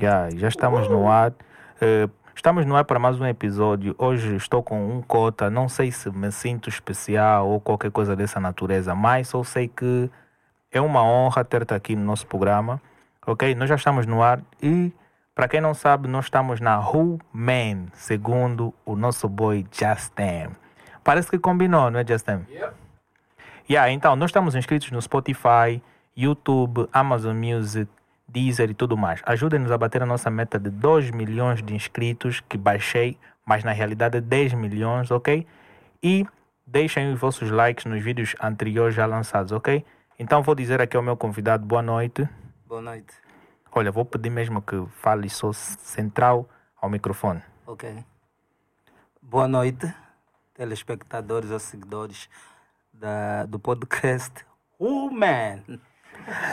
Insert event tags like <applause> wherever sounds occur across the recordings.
Yeah, já estamos no ar. Uh, estamos no ar para mais um episódio. Hoje estou com um cota. Não sei se me sinto especial ou qualquer coisa dessa natureza, mas só sei que é uma honra ter-te aqui no nosso programa. Ok? Nós já estamos no ar e, para quem não sabe, nós estamos na Who Man, segundo o nosso boy Justin. Parece que combinou, não é, Justin? Yep. Yeah, então, nós estamos inscritos no Spotify, YouTube, Amazon Music, Deezer e tudo mais. Ajudem-nos a bater a nossa meta de 2 milhões de inscritos, que baixei, mas na realidade é 10 milhões, ok? E deixem os vossos likes nos vídeos anteriores já lançados, ok? Então vou dizer aqui ao meu convidado boa noite. Boa noite. Olha, vou pedir mesmo que fale só central ao microfone. Ok. Boa noite, telespectadores ou seguidores da, do podcast Woman. <laughs>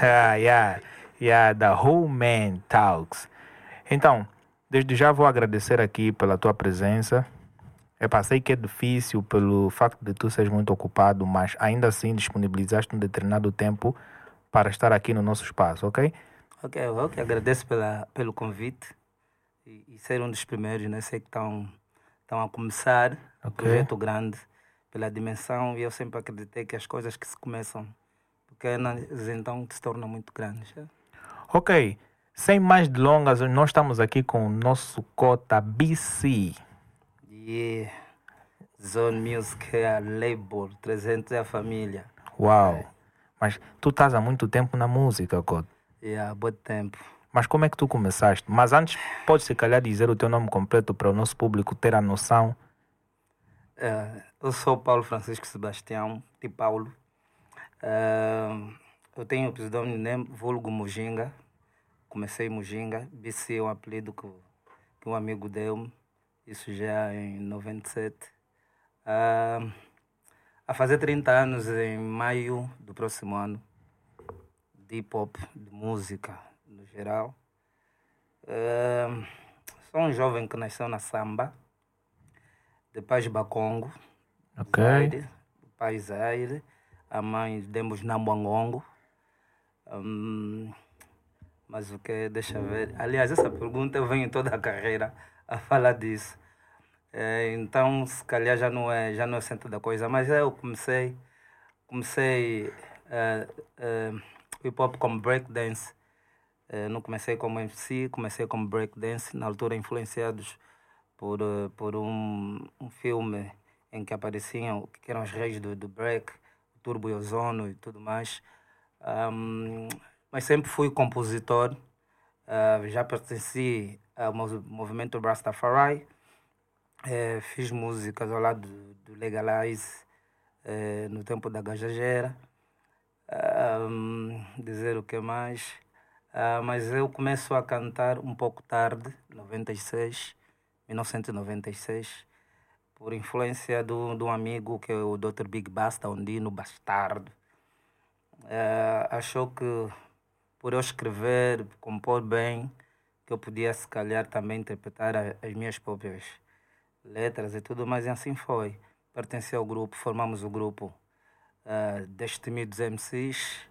Ah, yeah, yeah, da Whole Man Talks. Então, desde já vou agradecer aqui pela tua presença. Eu passei que é difícil pelo facto de tu seres muito ocupado, mas ainda assim disponibilizaste um determinado tempo para estar aqui no nosso espaço, ok? Ok, eu que agradeço pela, pelo convite e, e ser um dos primeiros, né? Sei que estão a começar um Ok. projeto grande pela dimensão e eu sempre acreditei que as coisas que se começam pequenas então se tornam muito grandes. é? Ok, sem mais delongas, nós estamos aqui com o nosso cota BC. E Zone Music é a label, 300 é a família. Uau! Mas tu estás há muito tempo na música, Cota. E há bom tempo. Mas como é que tu começaste? Mas antes, podes se calhar dizer o teu nome completo para o nosso público ter a noção. É, eu sou Paulo Francisco Sebastião, de Paulo. É, eu tenho o pseudônimo né, vulgo Mujinga. Comecei Mujinga. BC é um apelido que, que um amigo deu-me. Isso já em 97. Ah, a fazer 30 anos em maio do próximo ano. De hip hop, de música no geral. É, sou um jovem que nasceu na samba de pais Bacongo, Ok? Zaire, o pai Zaire, a mãe demos Nambangongo. Hum, mas o que? Deixa ver. Aliás, essa pergunta eu venho toda a carreira a falar disso. É, então, se calhar já não é, já não é centro da coisa, mas eu comecei, comecei é, é, hip hop como breakdance. É, não comecei como MC, comecei como breakdance, na altura influenciados por, eh, por um, um filme em que apareciam, que eram os reis do, do break, o Turbo e Ozono e tudo mais. Ahm, mas sempre fui compositor, ah, já pertenci ao mov- movimento Rastafari, eh, fiz músicas ao lado do, do Legalize eh, no tempo da Gajajera. Ahm, dizer o que mais? Ah, mas eu começo a cantar um pouco tarde, 96, 1996, por influência de um amigo que é o Dr. Big Basta, Ondino Bastardo. Eh, achou que por eu escrever, compor bem, que eu podia se calhar também interpretar a- as minhas próprias letras e tudo, mas assim foi. Pertenci ao grupo, formamos o grupo uh, Destemidos MCs.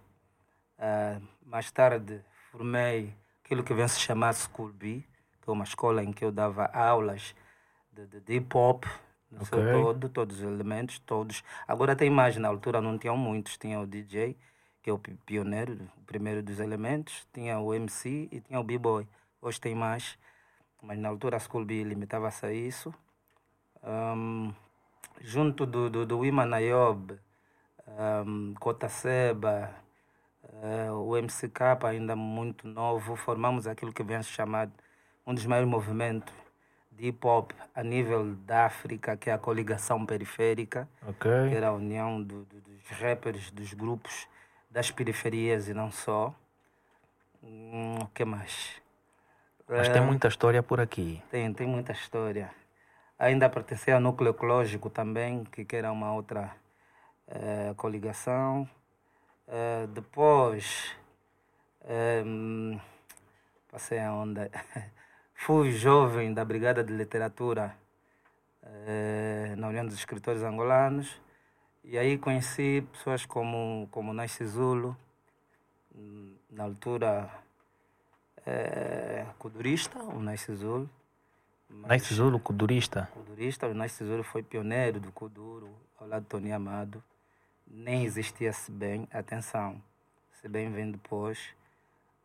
Ah, mais tarde formei aquilo que vem se chamar School B, que é uma escola em que eu dava aulas de, de, de hip hop, no seu todo, todos os elementos, todos. Agora tem mais, na altura não tinham muitos, tinha o DJ, que é o pi- pioneiro, o primeiro dos elementos, tinha o MC e tinha o B-Boy. Hoje tem mais, mas na altura a School B limitava-se a isso. Ahm, junto do, do, do Iman Ayob, um, Cota Seba, eh, o MCK ainda muito novo, formamos aquilo que vem se chamar um dos maiores movimentos de hip hop a nível da África, que é a coligação periférica, Ok? que era a união do- do- dos rappers, dos grupos das periferias e não só. Hum, O que mais? Mas Eh, tem muita história por aqui. tem, tem muita história. Ainda pertencia ao núcleo ecológico também, que, que era uma outra eh, coligação. Eh, depois, eh, hum, passei a onda. <laughs> Fui jovem da Brigada de Literatura eh, na União dos Escritores Angolanos. E aí conheci pessoas como, como Nasce Zulo, na altura, é, Kudurista, o Nice Zulu. Nice Zulu, Kudurista? Kudurista, o Nice Zulu foi pioneiro do Kuduro, ao lado de Tony Amado. Nem existia se bem, atenção, se bem vem depois,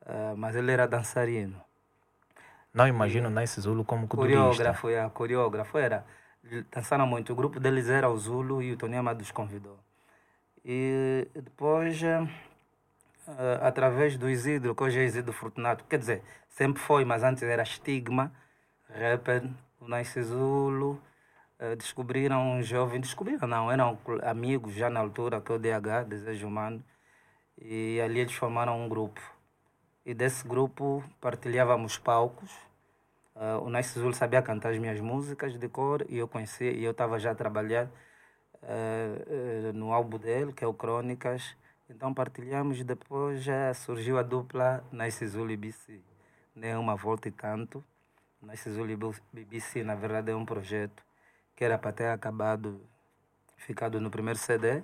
uh, mas ele era dançarino. Não imagino o Nice Zulu como Kudurista. Coreógrafo, é, coreógrafo era. Dançaram muito, o grupo deles era o Zulu e o Tony Amado os convidou. E depois uh, através do Isidro, que hoje é Isidro Fortunato, quer dizer, sempre foi, mas antes era estigma, rapper, o Nice Zulu, uh, descobriram um jovem, descobriram não, eram amigos já na altura, que é o DH, Desejo Humano, e ali eles formaram um grupo. E desse grupo partilhávamos palcos. Uh, o Nice Zulu sabia cantar as minhas músicas de cor e eu conhecia, e eu estava já a trabalhar uh, uh, no álbum dele, que é o Crônicas, então partilhamos e depois já surgiu a dupla Nice Zulu e BC. Nem uma volta e tanto. Nice Zulu e BC, na verdade, é um projeto que era para ter acabado, ficado no primeiro CD.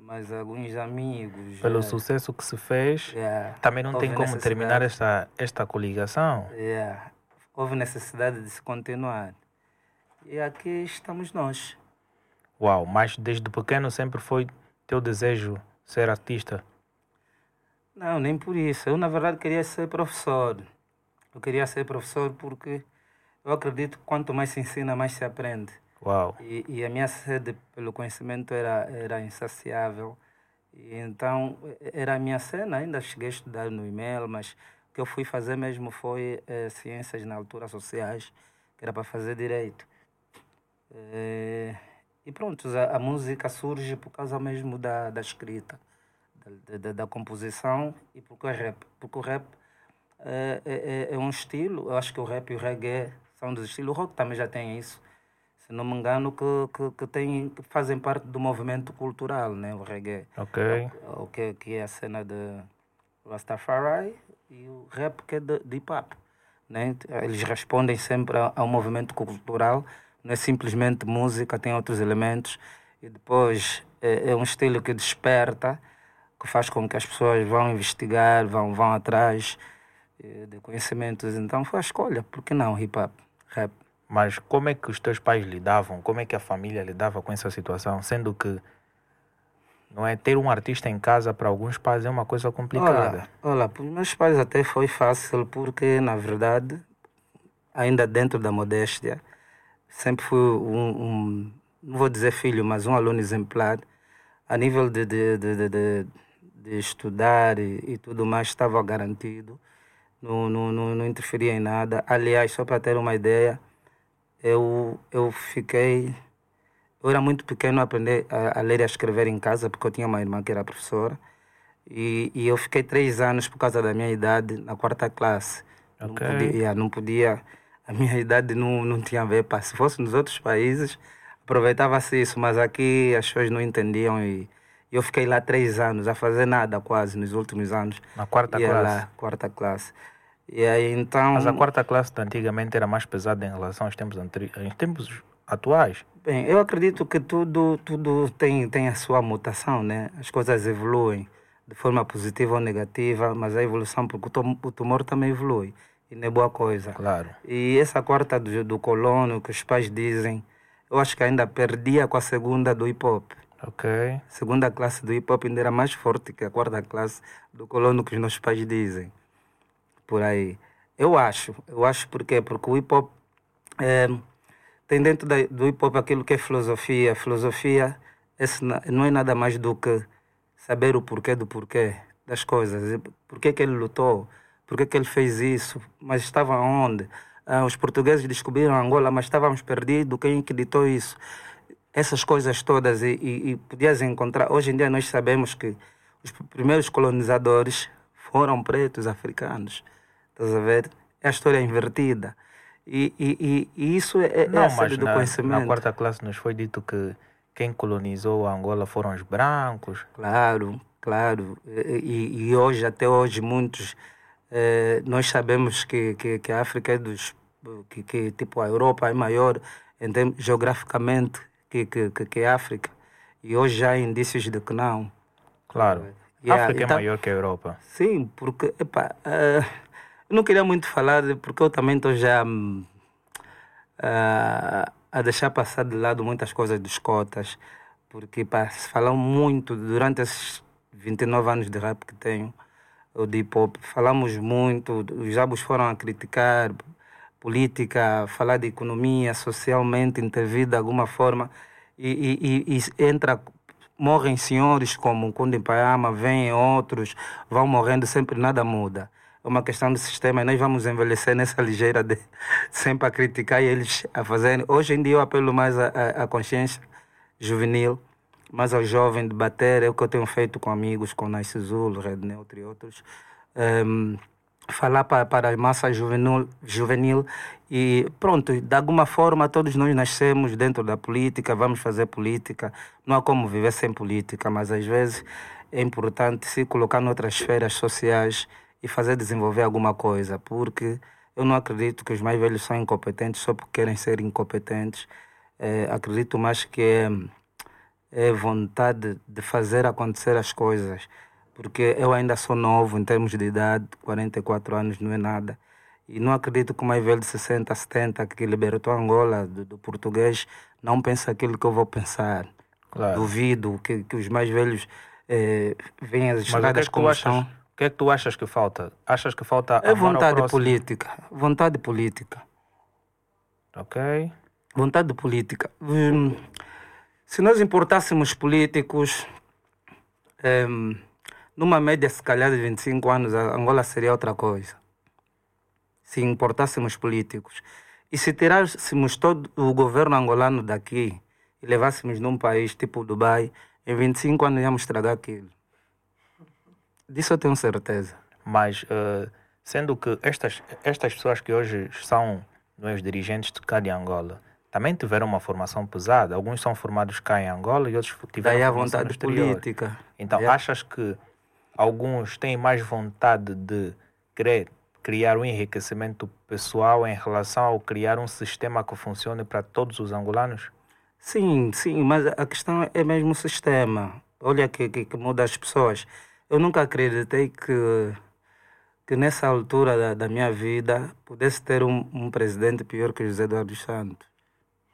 Mas alguns amigos. Pelo sucesso que se fez, yeah, também não tem como terminar esta, esta coligação. Yeah, houve necessidade de se continuar. E aqui estamos nós. Uau, mas desde pequeno sempre foi teu desejo ser artista? Não, nem por isso. Eu, na verdade, queria ser professor. Eu queria ser professor porque eu acredito que quanto mais se ensina, mais se aprende. Uau. E, e a minha sede pelo conhecimento era, era insaciável. E então, era a minha cena. Ainda cheguei a estudar no e-mail, mas o que eu fui fazer mesmo foi eh, ciências na altura sociais, que era para fazer direito. Eh, e pronto, a, a, música surge por causa mesmo da, da escrita, da, da, da composição e porque o rap. Porque o rap é, é, é, um estilo, eu acho que o rap e o reggae são dos estilos. O rock também já tem isso, se não me engano, que, que, que, tem, que fazem parte do movimento cultural, né? o reggae. Ok. O, que, que é a cena de Rastafari e o rap que é de, de hip hop. Né? Eles respondem sempre ao movimento cultural não é simplesmente música, tem outros elementos. E depois é, é um estilo que desperta, que faz com que as pessoas vão investigar, vão, vão atrás é, de conhecimentos. Então foi a escolha, por que não hip hop, rap? Mas como é que os teus pais lidavam? Como é que a família lidava com essa situação? Sendo que não é ter um artista em casa para alguns pais é uma coisa complicada. Olha, para os meus pais até foi fácil porque na verdade ainda dentro da modéstia sempre fui um, um, não vou dizer filho, mas um aluno exemplar. A nível de, de, de, de, de estudar e, e, tudo mais, estava garantido. Não, não, não, não interferia em nada. Aliás, só para ter uma ideia, eu, eu fiquei. Eu era muito pequeno a aprender a, a ler e a escrever em casa, porque eu tinha uma irmã que era professora. E, e eu fiquei três anos por causa da minha idade na quarta classe. Okay. Não podia, não podia a minha <laughs> idade não, não tinha a ver. Se fosse nos outros países, aproveitava-se isso, mas aqui as pessoas não entendiam e eu fiquei lá três anos, a fazer nada quase nos últimos anos. Na quarta classe? Lá, quarta classe. E aí então... Mas a quarta classe de antigamente era mais pesada em relação aos tempos, anteri... em tempos atuais? Bem, eu acredito que tudo, tudo tem, tem a sua mutação, né? As coisas evoluem de forma positiva ou negativa, mas a evolução, porque o tumor também evolui e não é boa coisa. Claro. E essa quarta do, do colono que os pais dizem, eu acho que ainda perdia com a segunda do hip hop. Ok. Segunda classe do hip hop ainda era mais forte que a quarta classe do colono que os nossos pais dizem. Por aí. Eu acho. Eu acho porque Porque o hip hop é, tem dentro da, do hip hop aquilo que é filosofia. Filosofia esse não é nada mais do que saber o porquê do porquê das coisas. Por que, ele lutou? por que, ele fez isso, mas estava onde? Ah, os portugueses descobriram Angola, mas estávamos perdidos, quem que ditou isso? Essas coisas todas, e, e, e podias encontrar. Hoje em dia nós sabemos que os primeiros colonizadores foram pretos africanos. Estás a ver? É a história invertida. E, e, e, isso é, é Não, a mas do na, conhecimento. Na quarta classe nos foi dito que quem colonizou Angola foram os brancos. Claro, claro. E, e hoje, até hoje, muitos é, nós sabemos que, que, que, a África é dos. Que, que tipo a Europa é maior termos, geograficamente que, que, que, a África. E hoje já há indícios de que não. Claro. Yeah, África é então, maior que a Europa. Sim, porque, epá, uh, eu não queria muito falar, porque eu também estou já uh, a deixar passar de lado muitas coisas dos cotas, porque se falam muito durante esses 29 anos de rap que tenho, ou de hip hop, falamos muito, os abos foram a criticar política, falar de economia, socialmente intervir de alguma forma, e, e, e entra morrem senhores como Kunde Payama, vêm outros, vão morrendo, sempre nada muda. Uma questão do sistema e nós vamos envelhecer nessa ligeira de <laughs> sempre a criticar e eles a fazerem. Hoje em dia eu apelo mais à consciência juvenil, mais ao jovem de bater, é o que eu tenho feito com amigos, com Nice Zul, Red Neutro e outros. Um, falar para, para a massa juvenil, juvenil e pronto, de alguma forma todos nós nascemos dentro da política, vamos fazer política, não há como viver sem política, mas às vezes é importante se colocar noutras esferas sociais e fazer desenvolver alguma coisa, porque eu não acredito que os mais velhos são incompetentes só porque querem ser incompetentes, é, acredito mais que é, é vontade de fazer acontecer as coisas porque eu ainda sou novo em termos de idade, 44 anos não é nada. E não acredito que o mais velho de 60, 70, que libertou Angola do, do português, não pensa aquilo que eu vou pensar. Claro. Duvido que, que os mais velhos eh, venham as estradas é como estão. O que é que tu achas que falta? Achas que falta É vontade política. Vontade política. Ok. Vontade política. Hum, se nós importássemos políticos, hum, numa média, se calhar, de 25 anos, a Angola seria outra coisa. Se importássemos políticos. E se tirássemos todo o governo angolano daqui e levássemos num país tipo Dubai, em 25 anos íamos estragar aquilo. Disso eu tenho certeza. Mas, uh, sendo que estas, estas pessoas que hoje são os dirigentes de cá de Angola, também tiveram uma formação pesada. Alguns são formados cá em Angola e outros tiveram Daí a vontade política. Então, é. achas que alguns têm mais vontade de querer criar um enriquecimento pessoal em relação ao criar um sistema que funcione para todos os angolanos? Sim, sim, mas a questão é mesmo o sistema. Olha que, que, que muda as pessoas. Eu nunca acreditei que, que nessa altura da, da minha vida pudesse ter um, um presidente pior que José Eduardo Santos,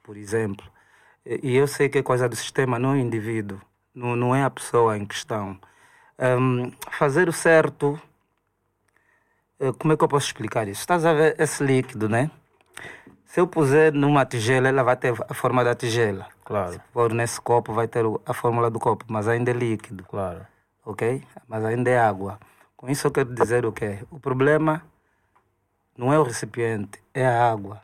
por exemplo. E, e eu sei que é coisa do sistema, não o indivíduo, não, não é a pessoa em questão um, fazer o certo. Uh, como é que eu posso explicar isso? Estás a ver esse líquido, né? Se eu puser numa tigela, ela vai ter a forma da tigela. Claro. Se pôr nesse copo, vai ter a fórmula do copo, mas ainda é líquido. Claro. Ok? Mas ainda é água. Com isso eu quero dizer o quê? O problema não é o recipiente, é a água.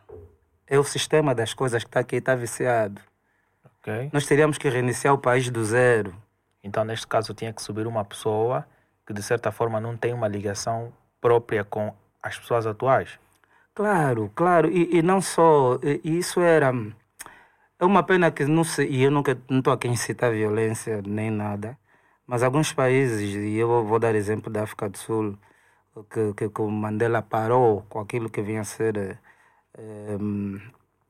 É o sistema das coisas que está aqui, está viciado. Okay. Nós teríamos que reiniciar o país do zero. Então, neste caso, tinha que subir uma pessoa que, de certa forma, não tem uma ligação própria com as pessoas atuais. Claro, claro. E, e não só. E isso era. É uma pena que não sei. E eu nunca não estou aqui a incitar violência nem nada. Mas alguns países, e eu vou dar exemplo da África do Sul, que, que, que o Mandela parou com aquilo que vinha a ser é,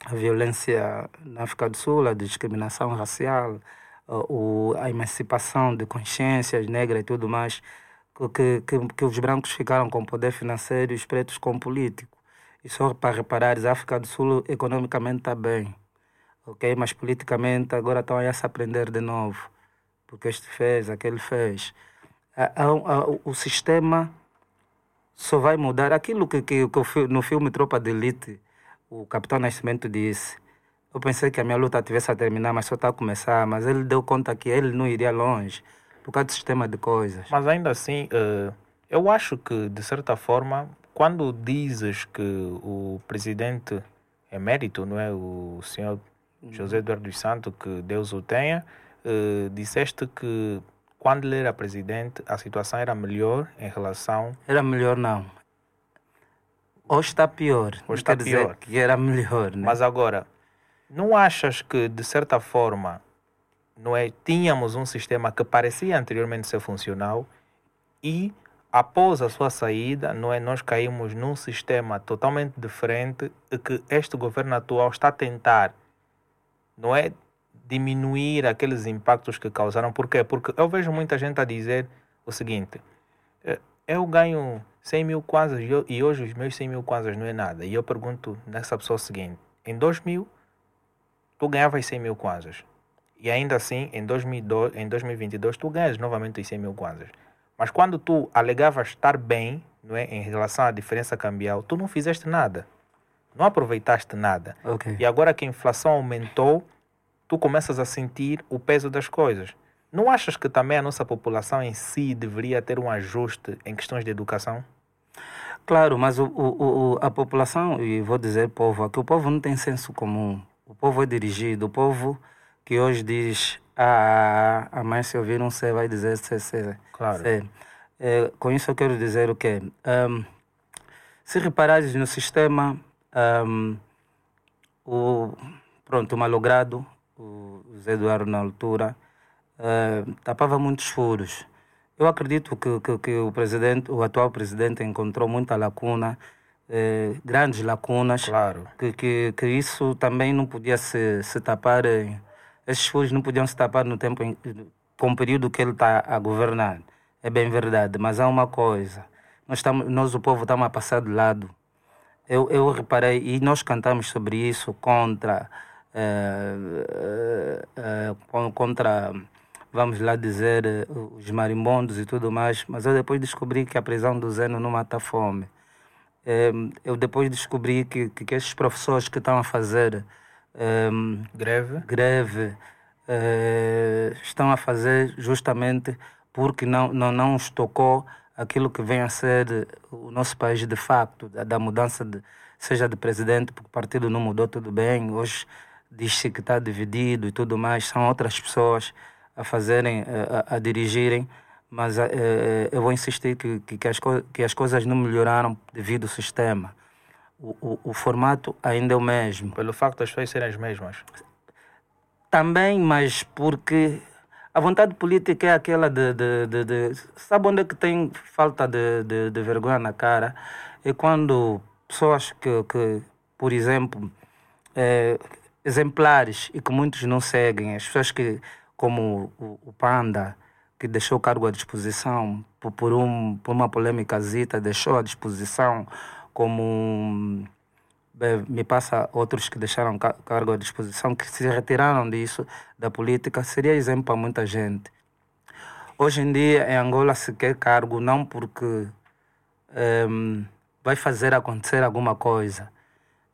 a violência na África do Sul, a discriminação racial, o, a emancipação de consciências negras e tudo mais, que, que, que os brancos ficaram com poder financeiro e os pretos com político. E só para reparar, a África do Sul economicamente está bem, ok? Mas politicamente agora estão a se aprender de novo, porque este fez, aquele fez. O sistema só vai mudar. Aquilo que, que, que no filme Tropa de Elite, o Capitão Nascimento disse, eu pensei que a minha luta tivesse a terminar, mas só está a começar. Mas ele deu conta que ele não iria longe por causa do sistema de coisas. Mas ainda assim, uh, eu acho que, de certa forma, quando dizes que o presidente emérito, não é? O senhor José Eduardo dos Santos, que Deus o tenha, uh, disseste que quando ele era presidente a situação era melhor em relação. Era melhor, não. Hoje está pior. Hoje está pior. que era melhor, né? Mas agora, não achas que, de certa forma, não é, tínhamos um sistema que parecia anteriormente ser funcional e, após a sua saída, não é, nós caímos num sistema totalmente diferente e que este governo atual está a tentar, não é, diminuir aqueles impactos que causaram. Por quê? Porque eu vejo muita gente a dizer o seguinte: eh, eu ganho 100 mil kwanzas e, hoje os meus 100 mil kwanzas não é nada. E eu pergunto nessa pessoa o seguinte: em 2000, tu ganhavas 100 mil kwanzas. E ainda assim, em, 2002, em 2022, tu ganhas novamente os 100 mil kwanzas. Mas quando tu alegavas estar bem não é, em relação à diferença cambial, tu não fizeste nada. Não aproveitaste nada. Ok. E agora que a inflação aumentou, tu começas a sentir o peso das coisas. Não achas que também a nossa população em si deveria ter um ajuste em questões de educação? Claro, mas o, o, o, a população, e vou dizer povo, aqui o povo não tem senso comum. O povo é dirigido. O povo que hoje diz A, A, mas se ouvir um C vai dizer C, C. Claro. C. É, com isso eu quero dizer o quê? Um, se reparares no sistema, um, o, pronto, o malogrado, o Zé Eduardo na altura, uh, tapava muitos furos. Eu acredito que, que, que, o presidente, o atual presidente encontrou muita lacuna, eh, grandes lacunas, Claro. que, que, que isso também não podia se, se tapar, eh, esses furos não podiam se tapar no tempo, em, com o período que ele está a governar. É bem verdade, mas há uma coisa, nós, estamos, nós o povo estamos a passar de lado. Eu, eu reparei, e nós cantamos sobre isso contra, contra vamos lá dizer, eh, os marimbondos e tudo mais, mas eu depois descobri que a prisão do Zeno não mata fome. Eh, Eu depois descobri que, que, que esses professores que estão a fazer eh, Greve? greve eh, estão a fazer justamente porque não, não, não os tocou aquilo que vem a ser o nosso país de facto, da, da mudança, de, seja de presidente, porque o partido não mudou tudo bem, hoje diz-se que está dividido e tudo mais, são outras pessoas a fazerem, a, a dirigirem, mas eh, eh, eu vou insistir que, que, as, que as coisas não melhoraram devido ao sistema. O, o, o formato ainda é o mesmo. Pelo facto das pessoas serem as mesmas. Também, mas porque a vontade política é aquela de. de, de, de sabe onde é que tem falta de, de, de vergonha na cara? É quando pessoas que, que por exemplo, eh, exemplares e que muitos não seguem, as pessoas que, como o, Panda, que deixou o cargo à disposição por, um, por uma polêmica zita, deixou à disposição como bem, me passa outros que deixaram ca- cargo à disposição, que se retiraram disso, da política, seria exemplo para muita gente. Hoje em dia, em Angola, se quer cargo não porque ehm, vai fazer acontecer alguma coisa.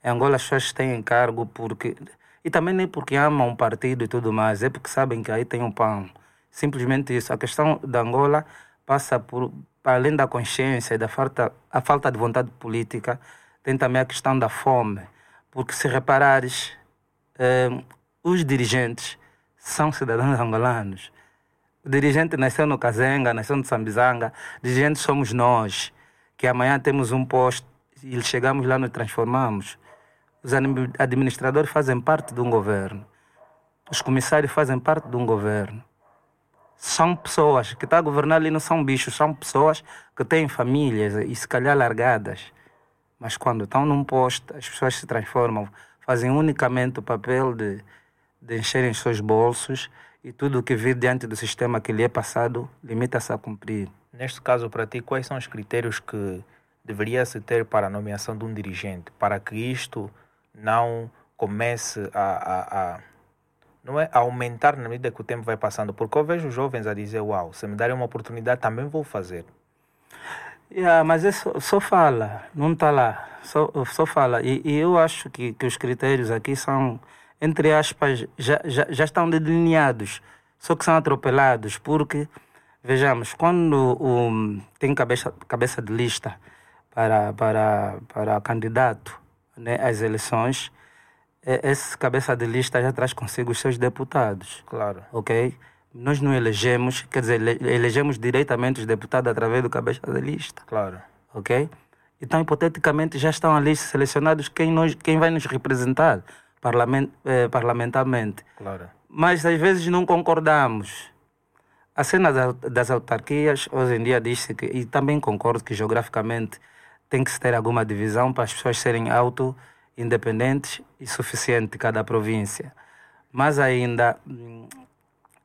Em Angola, as pessoas têm cargo porque. E também nem porque amam um partido e tudo mais, é porque sabem que aí tem um pão. Simplesmente isso. A questão da Angola passa por, além da consciência e da falta, a falta de vontade política, tem também a questão da fome. Porque se reparares, eh, os dirigentes são cidadãos angolanos. O dirigente nasceu no Kazenga, nasceu no Sambizanga. Dirigentes somos nós, que amanhã temos um posto e chegamos lá nos transformamos. Os admi- administradores fazem parte de um governo. Os comissários fazem parte de um governo. São pessoas que estão a governar ali, não são bichos, são pessoas que têm famílias e se calhar largadas. Mas quando estão num posto, as pessoas se transformam, fazem unicamente o papel de, de encherem seus bolsos e tudo o que vir diante do sistema que lhe é passado limita-se a cumprir. Neste caso, para ti, quais são os critérios que deveria se ter para a nomeação de um dirigente, para que isto não comece a, a, a- não é, aumentar na medida que o tempo vai passando? Porque eu vejo jovens a dizer, uau, se me darem uma oportunidade, também vou fazer. Yeah, mas é só, só fala, não está lá, só, só fala. E, e eu acho que, que os critérios aqui são, entre aspas, já, já, já estão delineados, só que são atropelados, porque, vejamos, quando o, tem cabeça, cabeça de lista para, para, para candidato né, às eleições, eh, esse cabeça de lista já traz consigo os seus deputados Claro. ok? Nós não elegemos, quer dizer, ele- elegemos diretamente os deputados através do cabeça de lista, Claro. ok? Então, hipoteticamente, já estão ali selecionados quem, nós, quem vai nos representar parlament, eh, parlamentarmente. Claro. Mas às vezes não concordamos. A cena da- das autarquias, hoje em dia diz-se que, e também concordo que geograficamente tem que se ter alguma divisão para as pessoas serem auto-independentes e suficiente cada província. Mas ainda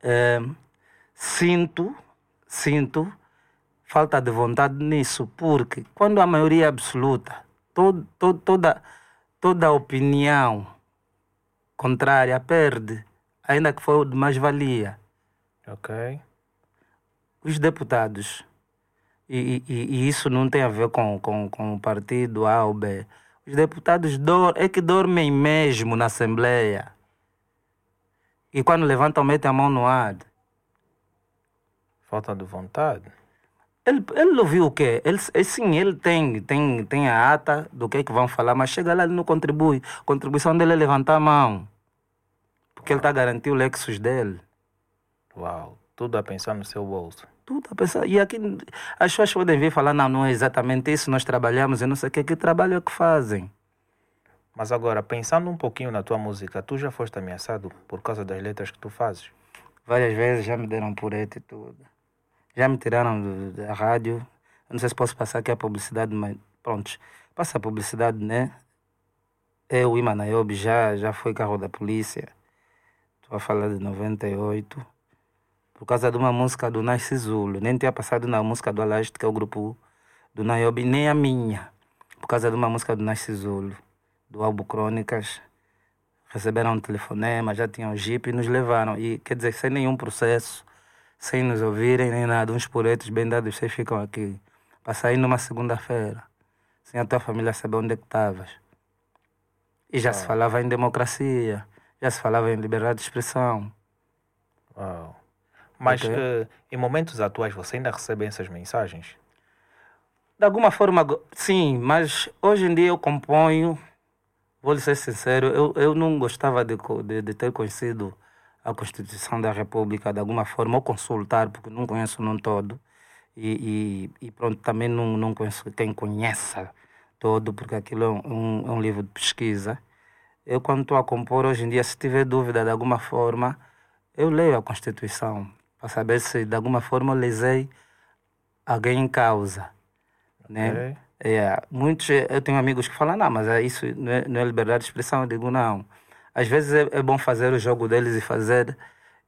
eh, sinto, sinto falta de vontade nisso, porque quando a maioria é absoluta, todo, todo, toda, toda opinião contrária perde, ainda que for de mais-valia. Ok. Os deputados, e, e, e, isso não tem a ver com, com, com o partido A ou B, os deputados dor, é que dormem mesmo na Assembleia. E quando levantam, metem a mão no ar. Falta de vontade. Ele, ele ouviu o quê? Ele, sim, ele tem, tem, tem a ata do que é que vão falar, mas chega lá e não contribui. A contribuição dele é levantar a mão. Porque ele está a garantir o Lexus dele. Uau, tudo a pensar no seu bolso. Tudo a pensar. E aqui as pessoas podem vir falar, não, não é exatamente isso, nós trabalhamos, eu não sei o que, que trabalho é que fazem. Mas agora, pensando um pouquinho na tua música, tu já foste ameaçado por causa das letras que tu fazes? Várias vezes já me deram por e tudo. Já me tiraram da rádio. Eu não sei se posso passar aqui a publicidade, mas pronto. Passa a publicidade, né? Eu e Manaiobi já, já foi carro da polícia. Estou a falar de 98. Por causa de uma música do Nasce Zulu. Nem tinha passado na música do Alaste, que é o grupo do Naiobi, nem a minha. Por causa de uma música do Nasce Zulu, do álbum Crônicas. Receberam um telefonema, já tinham jeep e nos levaram. E quer dizer, sem nenhum processo sem nos ouvirem nem nada, uns por outros, bem dados, vocês ficam aqui. Para sair numa segunda-feira, sem a tua família saber onde é que estavas. E já se falava em democracia, já se falava em liberdade de expressão. Uau. Mas okay. uh, em momentos atuais você ainda recebe essas mensagens? De alguma forma, sim, mas hoje em dia eu componho, vou lhe ser sincero, eu, eu não gostava de, de, de ter conhecido a Constituição da República de alguma forma, ou consultar, porque não conheço num todo, e, e, e, pronto, também não, não conheço quem conheça todo, porque aquilo é um, é um livro de pesquisa. Eu, quando estou a compor hoje em dia, se tiver dúvida de alguma forma, eu leio a Constituição, para saber se de alguma forma eu lesei alguém em causa. Né? Okay. É, muitos, eu tenho amigos que falam, não, mas é isso não é, não é liberdade de expressão. Eu digo, não às vezes é, é bom fazer o jogo deles e fazer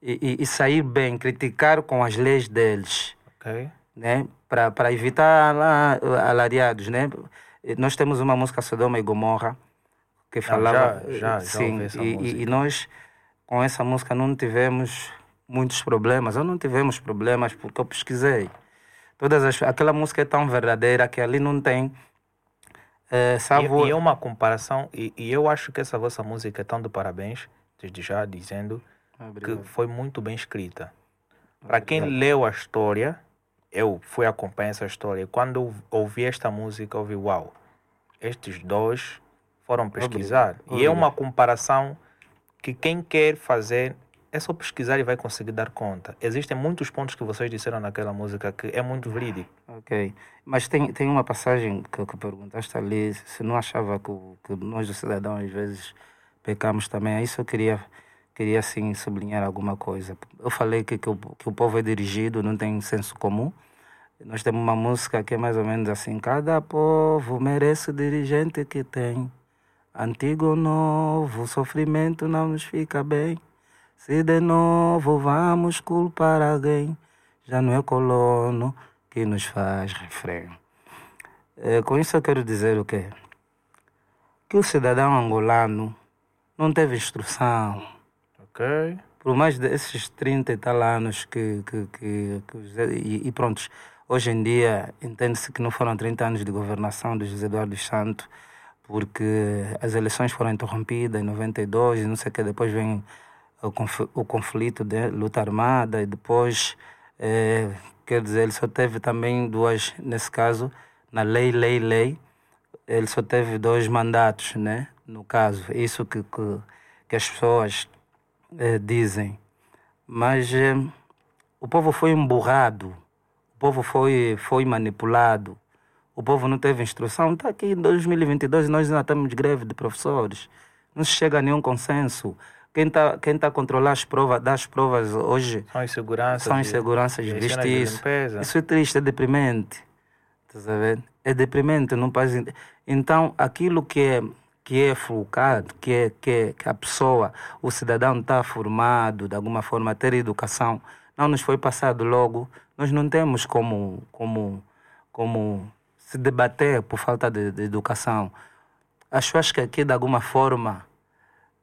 e, e, e, sair bem, criticar com as leis deles. Okay. Né? Para evitar alariados. Né? Nós temos uma música Sodoma e Gomorra que falava. Ah, já, já, sim, já e, e, nós com essa música não tivemos muitos problemas. Ou não tivemos problemas porque eu pesquisei. Todas as, aquela música é tão verdadeira que ali não tem é, e, e, é uma comparação, e, e, eu acho que essa vossa música é tão de parabéns, desde já dizendo Obrigado. que foi muito bem escrita. Para quem leu a história, eu fui acompanhar essa história. Quando ouvi esta música, ouvi, uau, estes dois foram pesquisar. Obrigado. E é uma comparação que quem quer fazer é só pesquisar e vai conseguir dar conta. Existem muitos pontos que vocês disseram naquela música que é muito verídico. Ok. Mas tem, tem uma passagem que, que perguntaste ali, se não achava que, que nós, os cidadãos, às vezes pecamos também. É isso eu queria, queria assim, sublinhar alguma coisa. Eu falei que, que, o, que o povo é dirigido, não tem senso comum. Nós temos uma música que é mais ou menos assim: Cada povo merece o dirigente que tem. Antigo ou novo, sofrimento não nos fica bem. Se de novo vamos culpar alguém, já não é colono que nos faz refrão. É, com isso eu quero dizer o quê? Que o cidadão angolano não teve instrução. Ok. Por mais desses 30 e tal anos que. que, que, que e, e pronto, hoje em dia entende-se que não foram 30 anos de governação de José Eduardo Santos, porque as eleições foram interrompidas em 92 e não sei o que, depois vem o, conflito de luta armada e depois, é, quer dizer, ele só teve também duas, nesse caso, na lei, lei, lei, ele só teve dois mandatos, né? No caso, isso que, que, que as pessoas é, dizem. Mas é, o povo foi emburrado, o povo foi, foi manipulado, o povo não teve instrução. Está aqui em 2022 nós ainda de greve de professores, não se chega a nenhum consenso. Quem está quem tá a controlar as provas, das provas hoje são inseguranças. São inseguranças, de, viste isso. Isso é triste, é deprimente. Tá sabendo? É deprimente no país. Então, aquilo que é que é focado, que é, que é que a pessoa, o cidadão está formado de alguma forma, ter educação, não nos foi passado logo. nós não temos como, como, como se debater por falta de, de educação. As pessoas que aqui, de alguma forma,